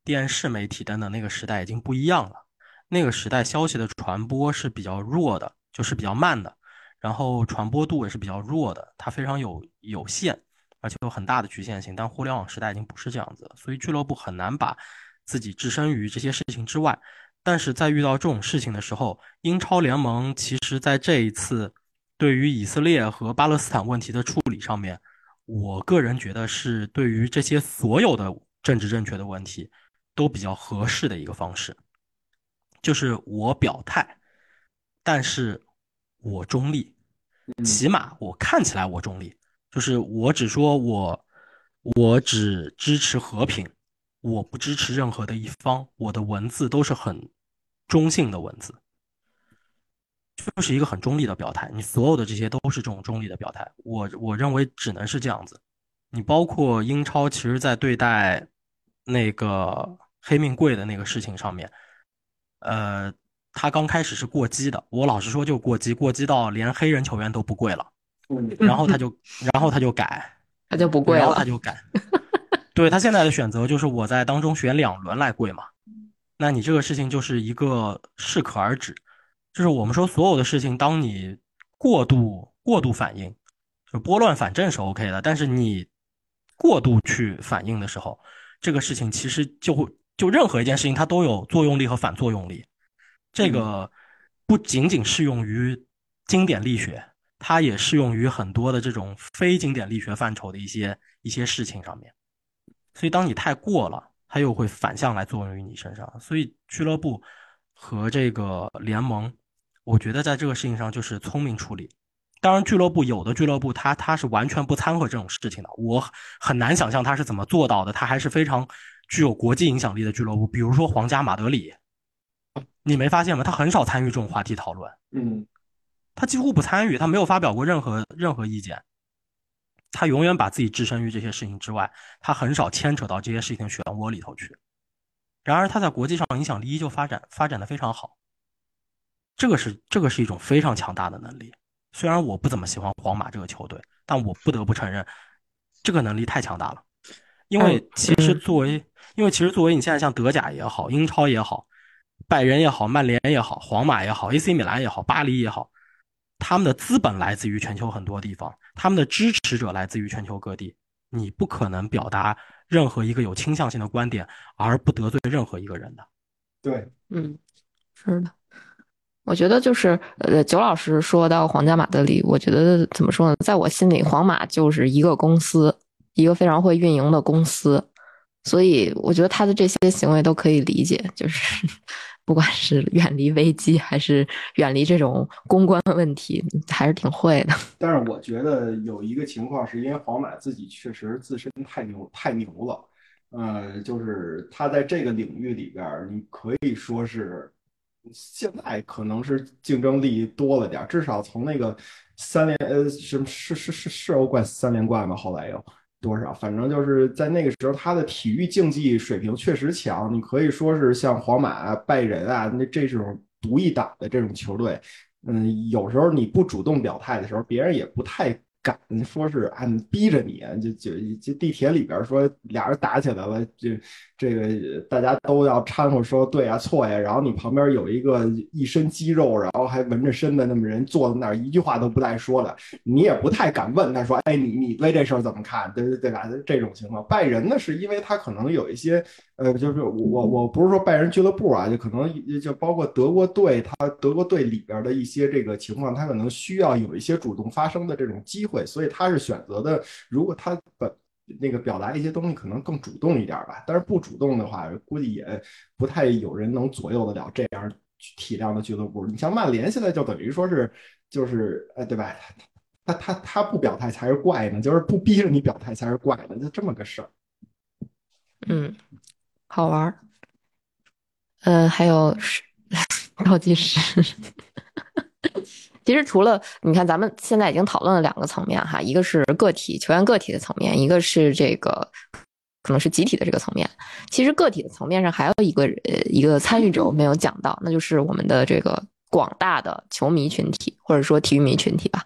C: 电视媒体等等那个时代已经不一样了。那个时代消息的传播是比较弱的，就是比较慢的，然后传播度也是比较弱的，它非常有有限。而且有很大的局限性，但互联网时代已经不是这样子，所以俱乐部很难把自己置身于这些事情之外。但是在遇到这种事情的时候，英超联盟其实在这一次对于以色列和巴勒斯坦问题的处理上面，我个人觉得是对于这些所有的政治正确的问题都比较合适的一个方式，就是我表态，但是我中立，起码我看起来我中立。就是我只说我我只支持和平，我不支持任何的一方，我的文字都是很中性的文字，就是一个很中立的表态。你所有的这些都是这种中立的表态，我我认为只能是这样子。你包括英超，其实在对待那个黑命贵的那个事情上面，呃，他刚开始是过激的，我老实说就过激，过激到连黑人球员都不跪了，然后他就然后他就改。
A: 他就不跪了，
C: 他就改。对他现在的选择就是我在当中选两轮来跪嘛。那你这个事情就是一个适可而止，就是我们说所有的事情，当你过度过度反应，就拨乱反正是 OK 的。但是你过度去反应的时候，这个事情其实就会就任何一件事情它都有作用力和反作用力。这个不仅仅适用于经典力学。它也适用于很多的这种非经典力学范畴的一些一些事情上面，所以当你太过了，它又会反向来作用于你身上。所以俱乐部和这个联盟，我觉得在这个事情上就是聪明处理。当然，俱乐部有的俱乐部他他是完全不掺和这种事情的，我很难想象他是怎么做到的。他还是非常具有国际影响力的俱乐部，比如说皇家马德里，你没发现吗？他很少参与这种话题讨论。
B: 嗯。
C: 他几乎不参与，他没有发表过任何任何意见，他永远把自己置身于这些事情之外，他很少牵扯到这些事情漩涡里头去。然而他在国际上影响力依旧发展发展的非常好，这个是这个是一种非常强大的能力。虽然我不怎么喜欢皇马这个球队，但我不得不承认，这个能力太强大了。因为其实作为，因为其实作为你现在像德甲也好，英超也好，拜仁也好，曼联也好，皇马也好，AC 米兰也好，巴黎也好。他们的资本来自于全球很多地方，他们的支持者来自于全球各地。你不可能表达任何一个有倾向性的观点而不得罪任何一个人的。
B: 对，
A: 嗯，是的。我觉得就是呃，九老师说到皇家马德里，我觉得怎么说呢？在我心里，皇马就是一个公司，一个非常会运营的公司，所以我觉得他的这些行为都可以理解，就是。不管是远离危机，还是远离这种公关问题，还是挺会的。
B: 但是我觉得有一个情况，是因为皇马自己确实自身太牛太牛了，呃，就是他在这个领域里边，你可以说是现在可能是竞争力多了点，至少从那个三连呃是是是是是欧冠三连冠吧，后来又。多少？反正就是在那个时候，他的体育竞技水平确实强。你可以说是像皇马、拜仁啊，那这种独一档的这种球队，嗯，有时候你不主动表态的时候，别人也不太。敢说是按逼着你，就就就地铁里边说俩人打起来了，就这个大家都要掺和说对啊错呀，然后你旁边有一个一身肌肉，然后还纹着身的那么人坐在那儿，一句话都不带说的，你也不太敢问他说，哎，你你对这事儿怎么看？对对对吧？这种情况，拜仁呢是因为他可能有一些。呃，就是我我不是说拜仁俱乐部啊，就可能就包括德国队，他德国队里边的一些这个情况，他可能需要有一些主动发声的这种机会，会所以他是选择的。如果他本那个表达一些东西，可能更主动一点吧。但是不主动的话，估计也不太有人能左右得了这样体量的俱乐部。你像曼联现在就等于说是就是呃，对吧？他他他不表态才是怪呢，就是不逼着你表态才是怪呢，就这么个事儿。
A: 嗯。好玩儿，嗯，还有 倒计时。其实除了你看，咱们现在已经讨论了两个层面哈，一个是个体球员个体的层面，一个是这个可能是集体的这个层面。其实个体的层面上还有一个呃一个参与者我没有讲到，那就是我们的这个广大的球迷群体或者说体育迷群体吧。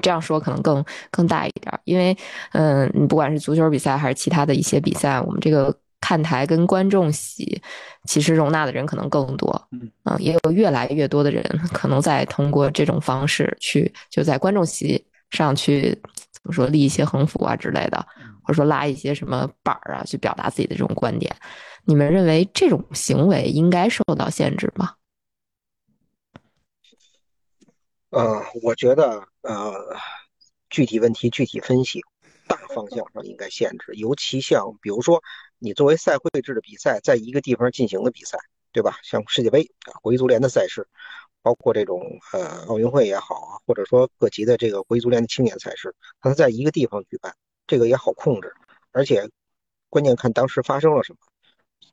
A: 这样说可能更更大一点，因为嗯，你不管是足球比赛还是其他的一些比赛，我们这个。看台跟观众席，其实容纳的人可能更多，嗯，也有越来越多的人可能在通过这种方式去，就在观众席上去怎么说立一些横幅啊之类的，或者说拉一些什么板儿啊，去表达自己的这种观点。你们认为这种行为应该受到限制吗？
D: 呃，我觉得呃，具体问题具体分析，大方向上应该限制，尤其像比如说。你作为赛会制的比赛，在一个地方进行的比赛，对吧？像世界杯啊，国际足联的赛事，包括这种呃奥运会也好啊，或者说各级的这个国际足联的青年赛事，它在一个地方举办，这个也好控制。而且关键看当时发生了什么。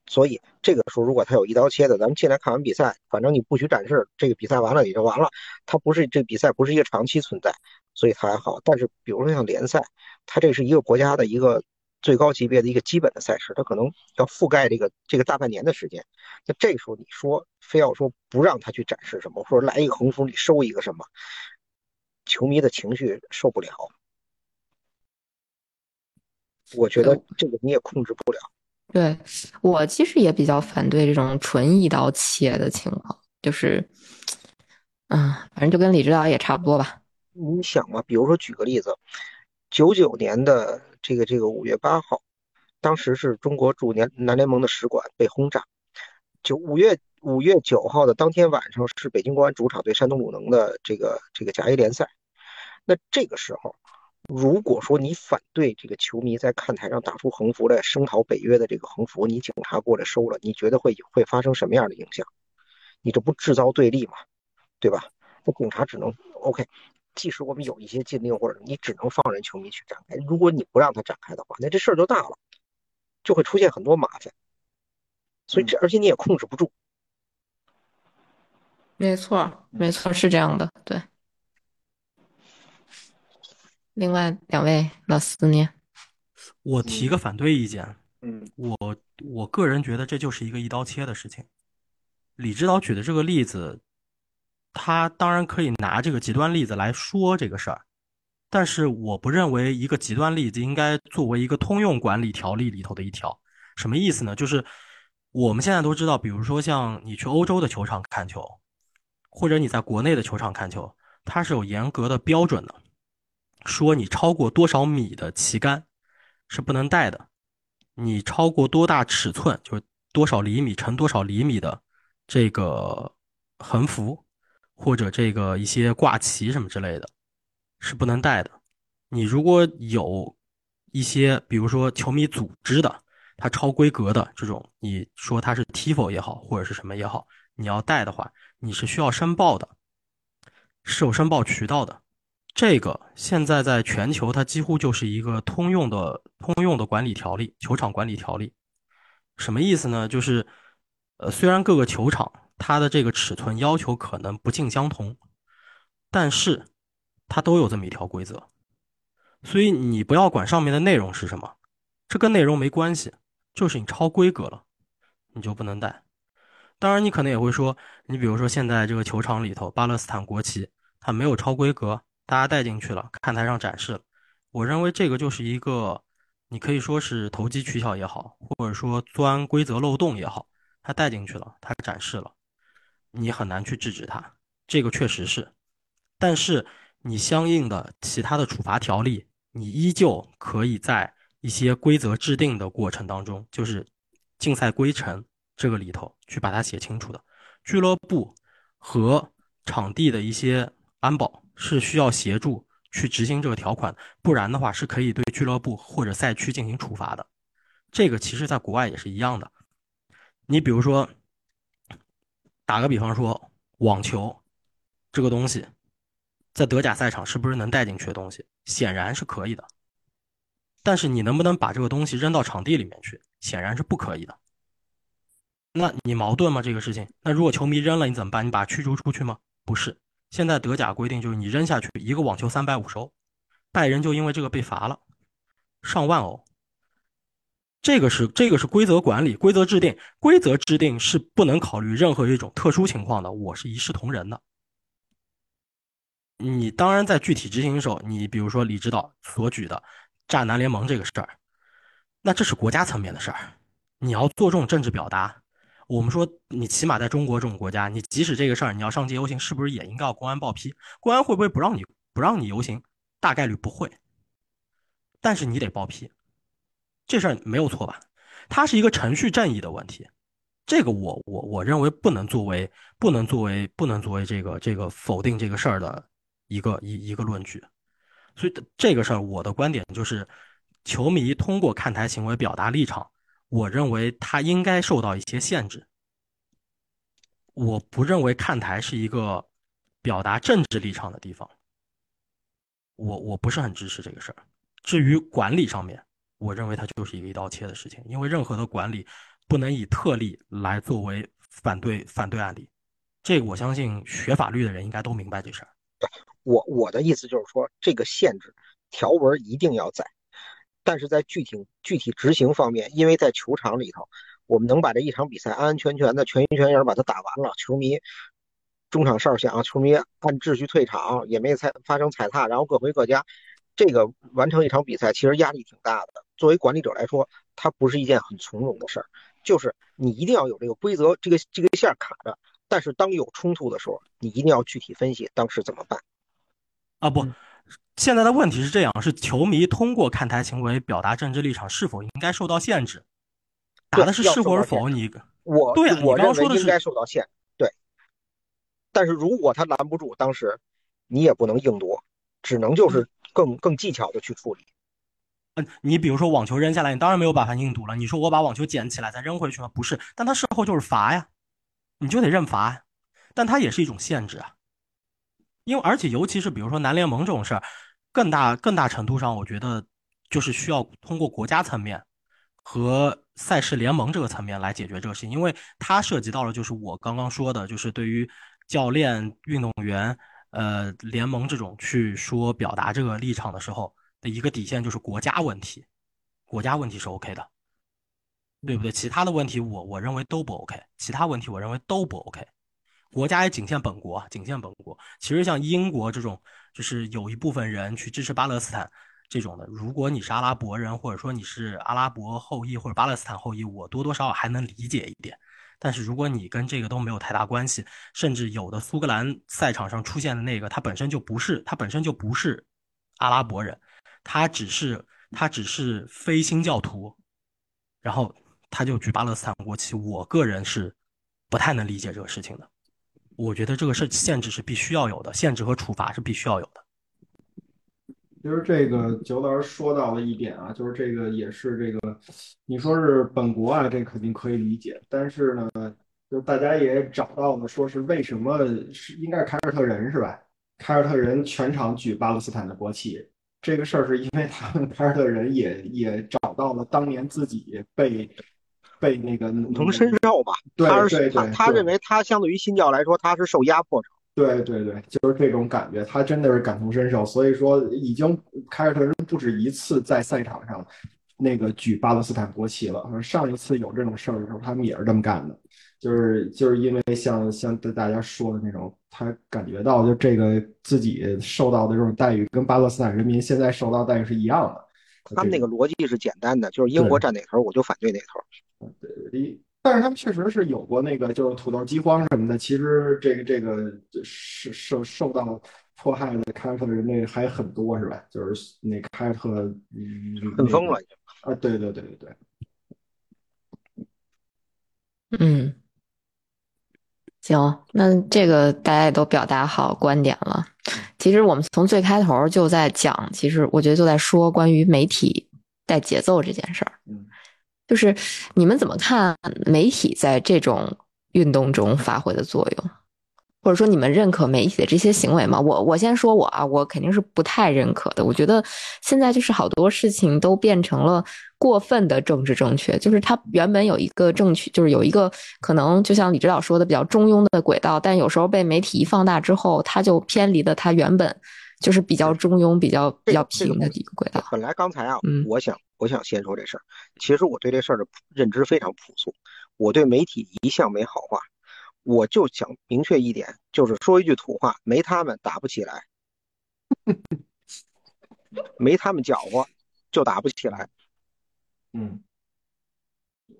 D: 所以这个时候，如果他有一刀切的，咱们进来看完比赛，反正你不许展示，这个比赛完了也就完了。它不是这比赛不是一个长期存在，所以它还好。但是比如说像联赛，它这是一个国家的一个最高级别的一个基本的赛事，它可能要覆盖这个这个大半年的时间。那这时候你说非要说不让他去展示什么，或者来一个横幅你收一个什么，球迷的情绪受不了。我觉得这个你也控制不了。
A: 对我其实也比较反对这种纯一刀切的情况，就是，嗯，反正就跟李指导也差不多吧。
D: 你想嘛，比如说举个例子，九九年的这个这个五月八号，当时是中国驻联南联盟的使馆被轰炸。九五月五月九号的当天晚上是北京国安主场对山东鲁能的这个这个甲 A 联赛，那这个时候。如果说你反对这个球迷在看台上打出横幅来声讨北约的这个横幅，你警察过来收了，你觉得会会发生什么样的影响？你这不制造对立嘛？对吧？那警察只能 OK，即使我们有一些禁令或者你只能放任球迷去展开。如果你不让他展开的话，那这事儿就大了，就会出现很多麻烦。所以这而且你也控制不住。
A: 没错，没错，是这样的，对。另外两位老师呢，
C: 我提个反对意见。
D: 嗯，
C: 我我个人觉得这就是一个一刀切的事情。李指导举的这个例子，他当然可以拿这个极端例子来说这个事儿，但是我不认为一个极端例子应该作为一个通用管理条例里头的一条。什么意思呢？就是我们现在都知道，比如说像你去欧洲的球场看球，或者你在国内的球场看球，它是有严格的标准的。说你超过多少米的旗杆是不能带的，你超过多大尺寸，就是多少厘米乘多少厘米的这个横幅或者这个一些挂旗什么之类的，是不能带的。你如果有一些，比如说球迷组织的，它超规格的这种，你说它是 tifo 也好，或者是什么也好，你要带的话，你是需要申报的，是有申报渠道的。这个现在在全球，它几乎就是一个通用的、通用的管理条例，球场管理条例。什么意思呢？就是，呃，虽然各个球场它的这个尺寸要求可能不尽相同，但是它都有这么一条规则。所以你不要管上面的内容是什么，这跟内容没关系，就是你超规格了，你就不能带。当然，你可能也会说，你比如说现在这个球场里头，巴勒斯坦国旗它没有超规格。大家带进去了，看台上展示了。我认为这个就是一个，你可以说是投机取巧也好，或者说钻规则漏洞也好，他带进去了，他展示了，你很难去制止他。这个确实是，但是你相应的其他的处罚条例，你依旧可以在一些规则制定的过程当中，就是竞赛规程这个里头去把它写清楚的。俱乐部和场地的一些安保。是需要协助去执行这个条款，不然的话是可以对俱乐部或者赛区进行处罚的。这个其实在国外也是一样的。你比如说，打个比方说，网球这个东西，在德甲赛场是不是能带进去的东西？显然是可以的。但是你能不能把这个东西扔到场地里面去？显然是不可以的。那你矛盾吗？这个事情？那如果球迷扔了，你怎么办？你把驱逐出去吗？不是。现在德甲规定就是你扔下去一个网球三百五十欧，拜仁就因为这个被罚了上万欧。这个是这个是规则管理规则制定，规则制定是不能考虑任何一种特殊情况的。我是一视同仁的。你当然在具体执行的时候，你比如说李指导所举的炸南联盟这个事儿，那这是国家层面的事儿，你要做这种政治表达。我们说，你起码在中国这种国家，你即使这个事儿你要上街游行，是不是也应该要公安报批？公安会不会不让你不让你游行？大概率不会，但是你得报批，这事儿没有错吧？它是一个程序正义的问题，这个我我我认为不能作为不能作为不能作为这个这个否定这个事儿的一个一一个论据。所以这个事儿我的观点就是，球迷通过看台行为表达立场。我认为他应该受到一些限制。我不认为看台是一个表达政治立场的地方。我我不是很支持这个事儿。至于管理上面，我认为它就是一个一刀切的事情，因为任何的管理不能以特例来作为反对反对案例。这个我相信学法律的人应该都明白这事儿。
D: 我我的意思就是说，这个限制条文一定要在，但是在具体具体执行方面，因为在球场里头，我们能把这一场比赛安安全全的、全心全意把它打完了，球迷中场哨响，球迷按秩序退场，也没踩发生踩踏，然后各回各家，这个完成一场比赛其实压力挺大的。作为管理者来说，它不是一件很从容的事儿，就是你一定要有这个规则，这个这个线卡着。但是当有冲突的时候，你一定要具体分析当时怎么办。
C: 啊不，现在的问题是这样：是球迷通过看台行为表达政治立场是否应该受到限制？打的是是或否？你
D: 我
C: 对啊，
D: 我
C: 刚刚说的
D: 应该受到限。对。但是如果他拦不住，当时你也不能硬夺，只能就是更更技巧的去处理。
C: 你比如说网球扔下来，你当然没有办法硬堵了。你说我把网球捡起来再扔回去吗？不是，但他事后就是罚呀。你就得认罚，但它也是一种限制啊。因为而且尤其是比如说男联盟这种事儿，更大更大程度上，我觉得就是需要通过国家层面和赛事联盟这个层面来解决这个事情，因为它涉及到了就是我刚刚说的，就是对于教练、运动员、呃联盟这种去说表达这个立场的时候的一个底线，就是国家问题，国家问题是 OK 的。对不对？其他的问题我我认为都不 OK，其他问题我认为都不 OK。国家也仅限本国，仅限本国。其实像英国这种，就是有一部分人去支持巴勒斯坦这种的，如果你是阿拉伯人，或者说你是阿拉伯后裔或者巴勒斯坦后裔，我多多少少还能理解一点。但是如果你跟这个都没有太大关系，甚至有的苏格兰赛场上出现的那个，他本身就不是，他本身就不是阿拉伯人，他只是他只是非新教徒，然后。他就举巴勒斯坦国旗，我个人是不太能理解这个事情的。我觉得这个是限制是必须要有的，限制和处罚是必须要有的。
B: 就是这个九老师说到了一点啊，就是这个也是这个，你说是本国啊，这肯定可以理解。但是呢，就大家也找到了，说是为什么是应该是凯尔特人是吧？凯尔特人全场举巴勒斯坦的国旗，这个事儿是因为他们凯尔特人也也找到了当年自己被。被那个
D: 感同身受吧，他是他他认为他相对于新教来说，他是受压迫者。
B: 对对对，就是这种感觉，他真的是感同身受。所以说，已经凯尔特人不止一次在赛场上那个举巴勒斯坦国旗了。上一次有这种事儿的时候，他们也是这么干的，就是就是因为像像大家说的那种，他感觉到就这个自己受到的这种待遇，跟巴勒斯坦人民现在受到待遇是一样的。
D: 他们那个逻辑是简单的，就是英国站哪头，我就反对哪头。
B: 对，但是他们确实是有过那个，就是土豆饥荒什么的。其实这个这个受受受到迫害的凯尔特人那还很多是吧？就是那凯尔特
D: 很疯了
B: 啊！对对对对对。
A: 嗯，行，那这个大家也都表达好观点了。其实我们从最开头就在讲，其实我觉得就在说关于媒体带节奏这件事儿。
B: 嗯。
A: 就是你们怎么看媒体在这种运动中发挥的作用，或者说你们认可媒体的这些行为吗？我我先说我啊，我肯定是不太认可的。我觉得现在就是好多事情都变成了过分的政治正确，就是它原本有一个正确，就是有一个可能，就像李指导说的比较中庸的轨道，但有时候被媒体一放大之后，它就偏离了它原本就是比较中庸、比较比较平的一个轨道。
D: 本来刚才啊，我想。我想先说这事儿，其实我对这事儿的认知非常朴素，我对媒体一向没好话，我就想明确一点，就是说一句土话，没他们打不起来，没他们搅和就打不起来。
B: 嗯，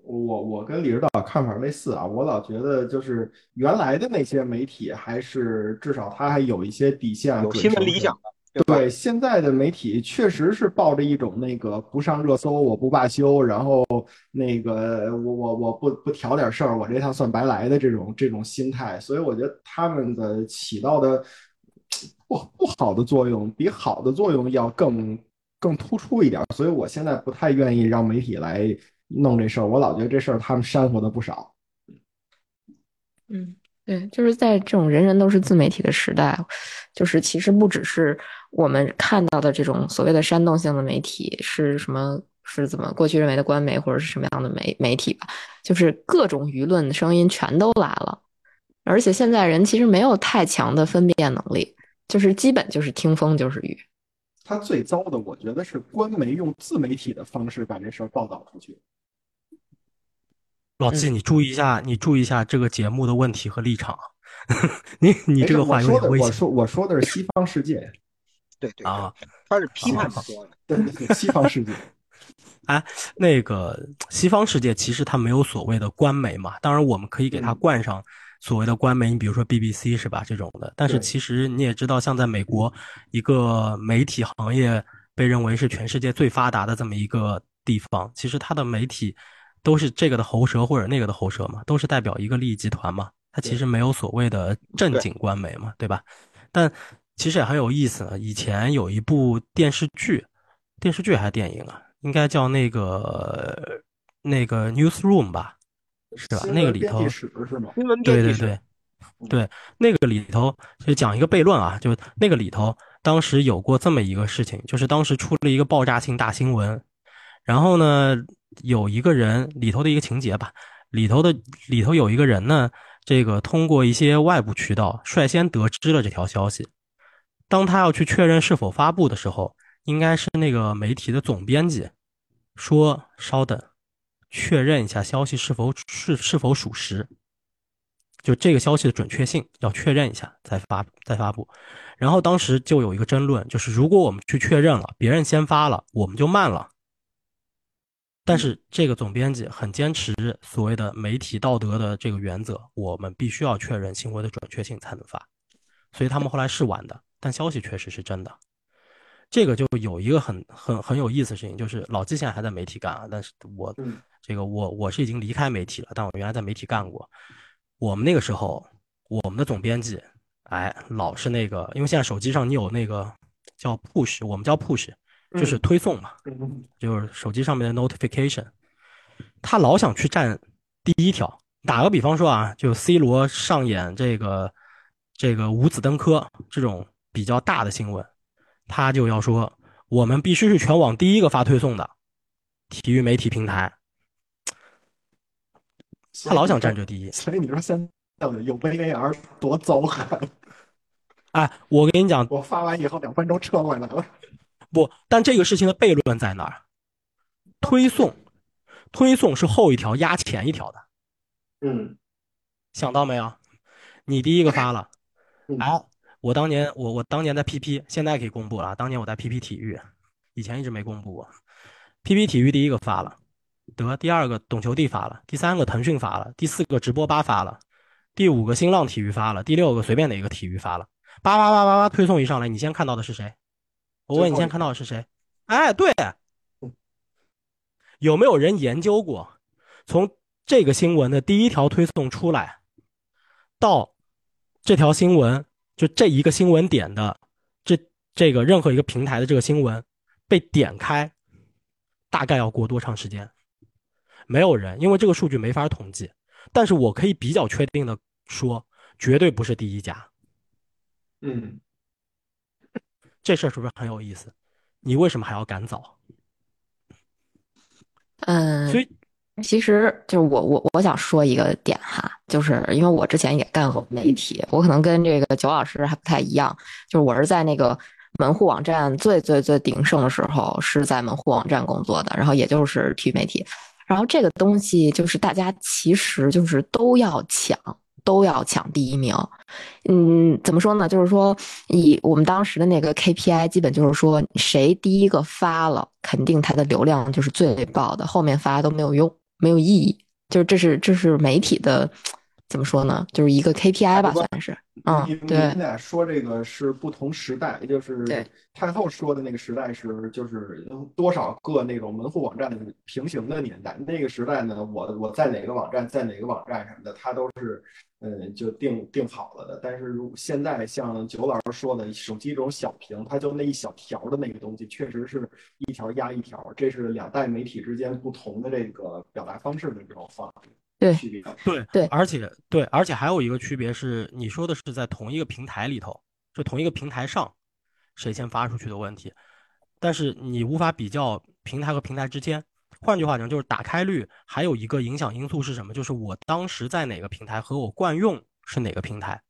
B: 我我跟李指导看法类似啊，我老觉得就是原来的那些媒体还是至少他还有一些底线，
D: 有新闻理想的。
B: 对现在的媒体确实是抱着一种那个不上热搜我不罢休，然后那个我我我不不挑点事儿，我这趟算白来的这种这种心态，所以我觉得他们的起到的不不好的作用比好的作用要更更突出一点，所以我现在不太愿意让媒体来弄这事儿，我老觉得这事儿他们煽乎的不少。
A: 嗯。对，就是在这种人人都是自媒体的时代，就是其实不只是我们看到的这种所谓的煽动性的媒体，是什么是怎么过去认为的官媒或者是什么样的媒媒体吧，就是各种舆论的声音全都来了，而且现在人其实没有太强的分辨能力，就是基本就是听风就是雨。
B: 他最糟的，我觉得是官媒用自媒体的方式把这事儿报道出去。
C: 老季，你注意一下，你注意一下这个节目的问题和立场。你你这个话有点危险。
B: 我说我说的是西方世界。
D: 对对啊，他是批判说的。
B: 对对对，西方世界。
C: 哎，那个西方世界其实它没有所谓的官媒嘛，当然我们可以给它冠上所谓的官媒，你比如说 BBC 是吧这种的。但是其实你也知道，像在美国一个媒体行业被认为是全世界最发达的这么一个地方，其实它的媒体都是这个的喉舌或者那个的喉舌嘛，都是代表一个利益集团嘛，它其实没有所谓的正经官媒嘛，对吧？但其实也很有意思呢。以前有一部电视剧，电视剧还是电影啊？应该叫那个那个 Newsroom 吧，是吧？那个里头
B: 是吗？
C: 对对对对，那个里头就讲一个悖论啊，就那个里头当时有过这么一个事情，就是当时出了一个爆炸性大新闻，然后呢，有一个人里头的一个情节吧，里头的里头有一个人呢，这个通过一些外部渠道率先得知了这条消息。当他要去确认是否发布的时候，应该是那个媒体的总编辑说：“稍等，确认一下消息是否是是否属实，就这个消息的准确性要确认一下再发再发布。”然后当时就有一个争论，就是如果我们去确认了，别人先发了，我们就慢了。但是这个总编辑很坚持所谓的媒体道德的这个原则，我们必须要确认新闻的准确性才能发，所以他们后来是晚的。但消息确实是真的，这个就有一个很很很有意思的事情，就是老季现在还在媒体干啊，但是我这个我我是已经离开媒体了，但我原来在媒体干过。我们那个时候，我们的总编辑，哎，老是那个，因为现在手机上你有那个叫 push，我们叫 push，就是推送嘛，就是手机上面的 notification，他老想去占第一条。打个比方说啊，就 C 罗上演这个这个五子登科这种。比较大的新闻，他就要说我们必须是全网第一个发推送的体育媒体平台。他老想占这第一，
B: 所以你说现在有 VAR 多糟
C: 糕？哎，我跟你讲，
B: 我发完以后两分钟撤回来了。
C: 不，但这个事情的悖论在哪儿？推送，推送是后一条压前一条的。
B: 嗯，
C: 想到没有？你第一个发了，哎。我当年，我我当年在 PP，现在可以公布了。当年我在 PP 体育，以前一直没公布过。PP 体育第一个发了，得第二个懂球帝发了，第三个腾讯发了，第四个直播吧发了，第五个新浪体育发了，第六个随便哪个体育发了。叭叭叭叭叭，推送一上来，你先看到的是谁？我问你先看到的是谁？哎，对，有没有人研究过，从这个新闻的第一条推送出来，到这条新闻？就这一个新闻点的，这这个任何一个平台的这个新闻被点开，大概要过多长时间？没有人，因为这个数据没法统计。但是我可以比较确定的说，绝对不是第一家。
B: 嗯，
C: 这事儿是不是很有意思？你为什么还要赶早？
A: 嗯，
C: 所以。
A: 其实就是我我我想说一个点哈，就是因为我之前也干过媒体，我可能跟这个九老师还不太一样，就是我是在那个门户网站最最最鼎盛的时候是在门户网站工作的，然后也就是体育媒体，然后这个东西就是大家其实就是都要抢，都要抢第一名，嗯，怎么说呢？就是说以我们当时的那个 KPI，基本就是说谁第一个发了，肯定它的流量就是最爆的，后面发都没有用。没有意义，就是这是这是媒体的，怎么说呢？就是一个 KPI 吧，算是。嗯，对。
B: 你们俩说这个是不同时代，就是太后说的那个时代是就是多少个那种门户网站的平行的年代。那个时代呢，我我在哪个网站，在哪个网站什么的，它都是。嗯，就定定好了的。但是如现在像九老师说的，手机这种小屏，它就那一小条的那个东西，确实是一条压一条。这是两代媒体之间不同的这个表达方式的这种方
A: 对
B: 区别。
C: 对
A: 对，
C: 而且对，而且还有一个区别是，你说的是在同一个平台里头，就同一个平台上谁先发出去的问题。但是你无法比较平台和平台之间。换句话讲，就是打开率还有一个影响因素是什么？就是我当时在哪个平台和我惯用是哪个平台。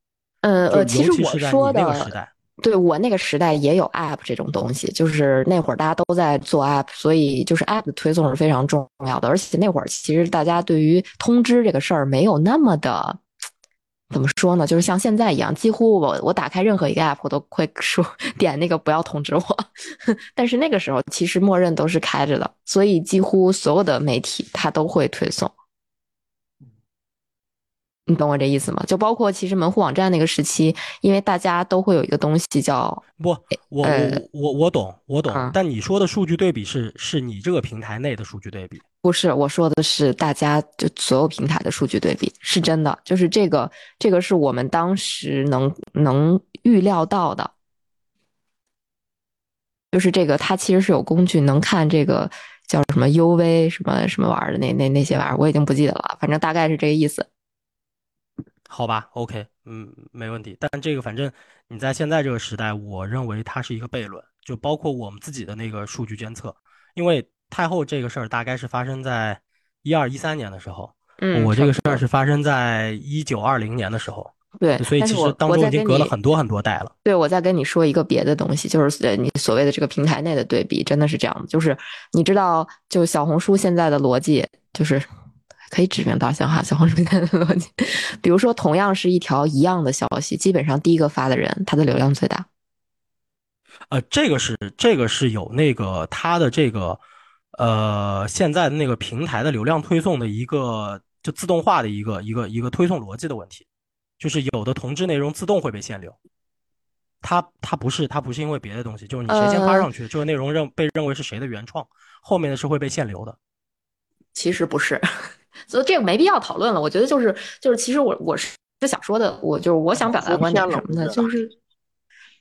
A: 呃呃，其实我说的，对我那个时代也有 App 这种东西，就是那会儿大家都在做 App，所以就是 App 的推送是非常重要的。而且那会儿其实大家对于通知这个事儿没有那么的。怎么说呢？就是像现在一样，几乎我我打开任何一个 app，我都会 说点那个不要通知我。但是那个时候其实默认都是开着的，所以几乎所有的媒体它都会推送。你懂我这意思吗？就包括其实门户网站那个时期，因为大家都会有一个东西叫
C: 不，我我我我懂我懂。但你说的数据对比是是你这个平台内的数据对比。
A: 不是，我说的是大家就所有平台的数据对比，是真的，就是这个，这个是我们当时能能预料到的，就是这个，它其实是有工具能看这个叫什么 UV 什么什么玩意儿的那那那些玩意儿，我已经不记得了，反正大概是这个意思。
C: 好吧，OK，嗯，没问题。但这个反正你在现在这个时代，我认为它是一个悖论，就包括我们自己的那个数据监测，因为。太后这个事儿大概是发生在一二一三年的时候，
A: 嗯，
C: 我这个事儿是发生在一九二零年的时候，
A: 对，
C: 所以其实当中已经隔了很多很多代了。
A: 对，我再跟你说一个别的东西，就是你所谓的这个平台内的对比，真的是这样的，就是你知道，就小红书现在的逻辑，就是可以指名道姓哈，小红书现在的逻辑，比如说同样是一条一样的消息，基本上第一个发的人，他的流量最大。
C: 呃，这个是这个是有那个他的这个。呃，现在的那个平台的流量推送的一个就自动化的一个一个一个推送逻辑的问题，就是有的同质内容自动会被限流，它它不是它不是因为别的东西，就是你谁先发上去，这个内容认被认为是谁的原创，后面的是会被限流的。
A: 其实不是，所以这个没必要讨论了。我觉得就是就是，其实我我是想说的，我就是我想表达的观点什么呢？就是。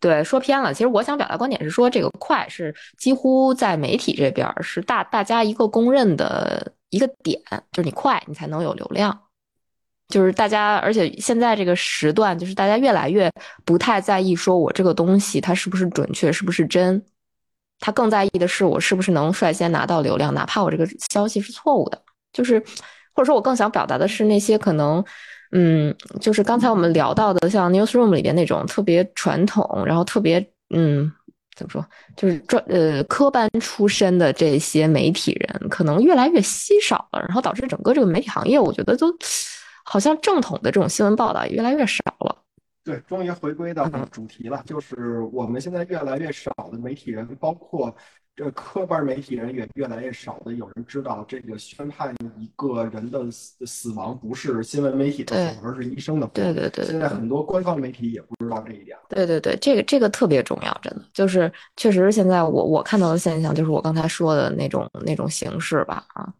A: 对，说偏了。其实我想表达观点是说，这个快是几乎在媒体这边是大大家一个公认的一个点，就是你快，你才能有流量。就是大家，而且现在这个时段，就是大家越来越不太在意说我这个东西它是不是准确，是不是真，他更在意的是我是不是能率先拿到流量，哪怕我这个消息是错误的。就是，或者说我更想表达的是那些可能。嗯，就是刚才我们聊到的，像 newsroom 里边那种特别传统，然后特别嗯，怎么说，就是专呃科班出身的这些媒体人，可能越来越稀少了，然后导致整个这个媒体行业，我觉得都好像正统的这种新闻报道也越来越少了。
B: 对，终于回归到主题了，就是我们现在越来越少的媒体人，包括。这科班媒体人也越来越少的有人知道，这个宣判一个人的死死亡不是新闻媒体的错，而是医生的错。
A: 对对对。
B: 现在很多官方媒体也不知道这一点。
A: 对对对，这个这个特别重要，真的就是确实现在我我看到的现象就是我刚才说的那种那种形式吧啊。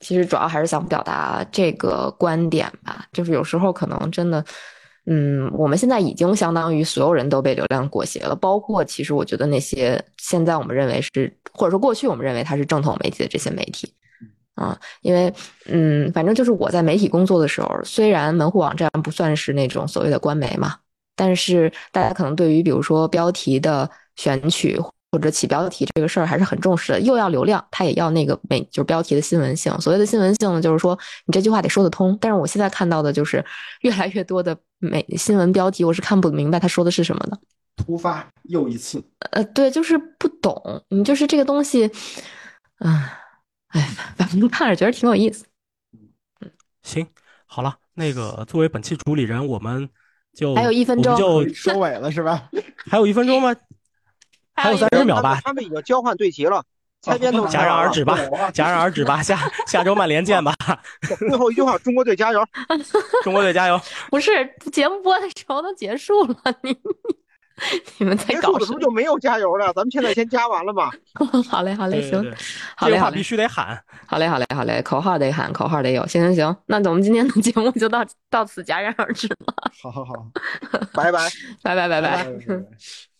A: 其实主要还是想表达这个观点吧，就是有时候可能真的。嗯，我们现在已经相当于所有人都被流量裹挟了，包括其实我觉得那些现在我们认为是，或者说过去我们认为它是正统媒体的这些媒体，啊，因为嗯，反正就是我在媒体工作的时候，虽然门户网站不算是那种所谓的官媒嘛，但是大家可能对于比如说标题的选取。或者起标题这个事儿还是很重视的，又要流量，它也要那个美，就是标题的新闻性。所谓的新闻性呢，就是说你这句话得说得通。但是我现在看到的就是越来越多的美新闻标题，我是看不明白他说的是什么的。
B: 突发又一次，
A: 呃，对，就是不懂。你就是这个东西，嗯，哎，反正看着觉得挺有意思。
C: 嗯，行，好了，那个作为本期主理人，我们就
A: 还有一分钟
C: 就
B: 收尾了是吧？
C: 还有一分钟吗？还有三十秒吧，
D: 他们已经交换对齐了，猜边头
C: 戛然而止吧，戛然而止吧，下下周曼联见吧。
D: 最后一句话，中国队加油！
C: 中国队加油！
A: 不是节目播的时候都结束了，你你们在搞
D: 什么？就没有加油了，咱们现在先加完了吧。
A: 好嘞，好嘞，行，
C: 这句话必须得喊。
A: 好嘞，好嘞，好嘞，口号得喊，口号得有。行行行，那我们今天的节目就到到此戛然而止了。
B: 好好好，
D: 拜拜，
A: 拜拜，拜
B: 拜。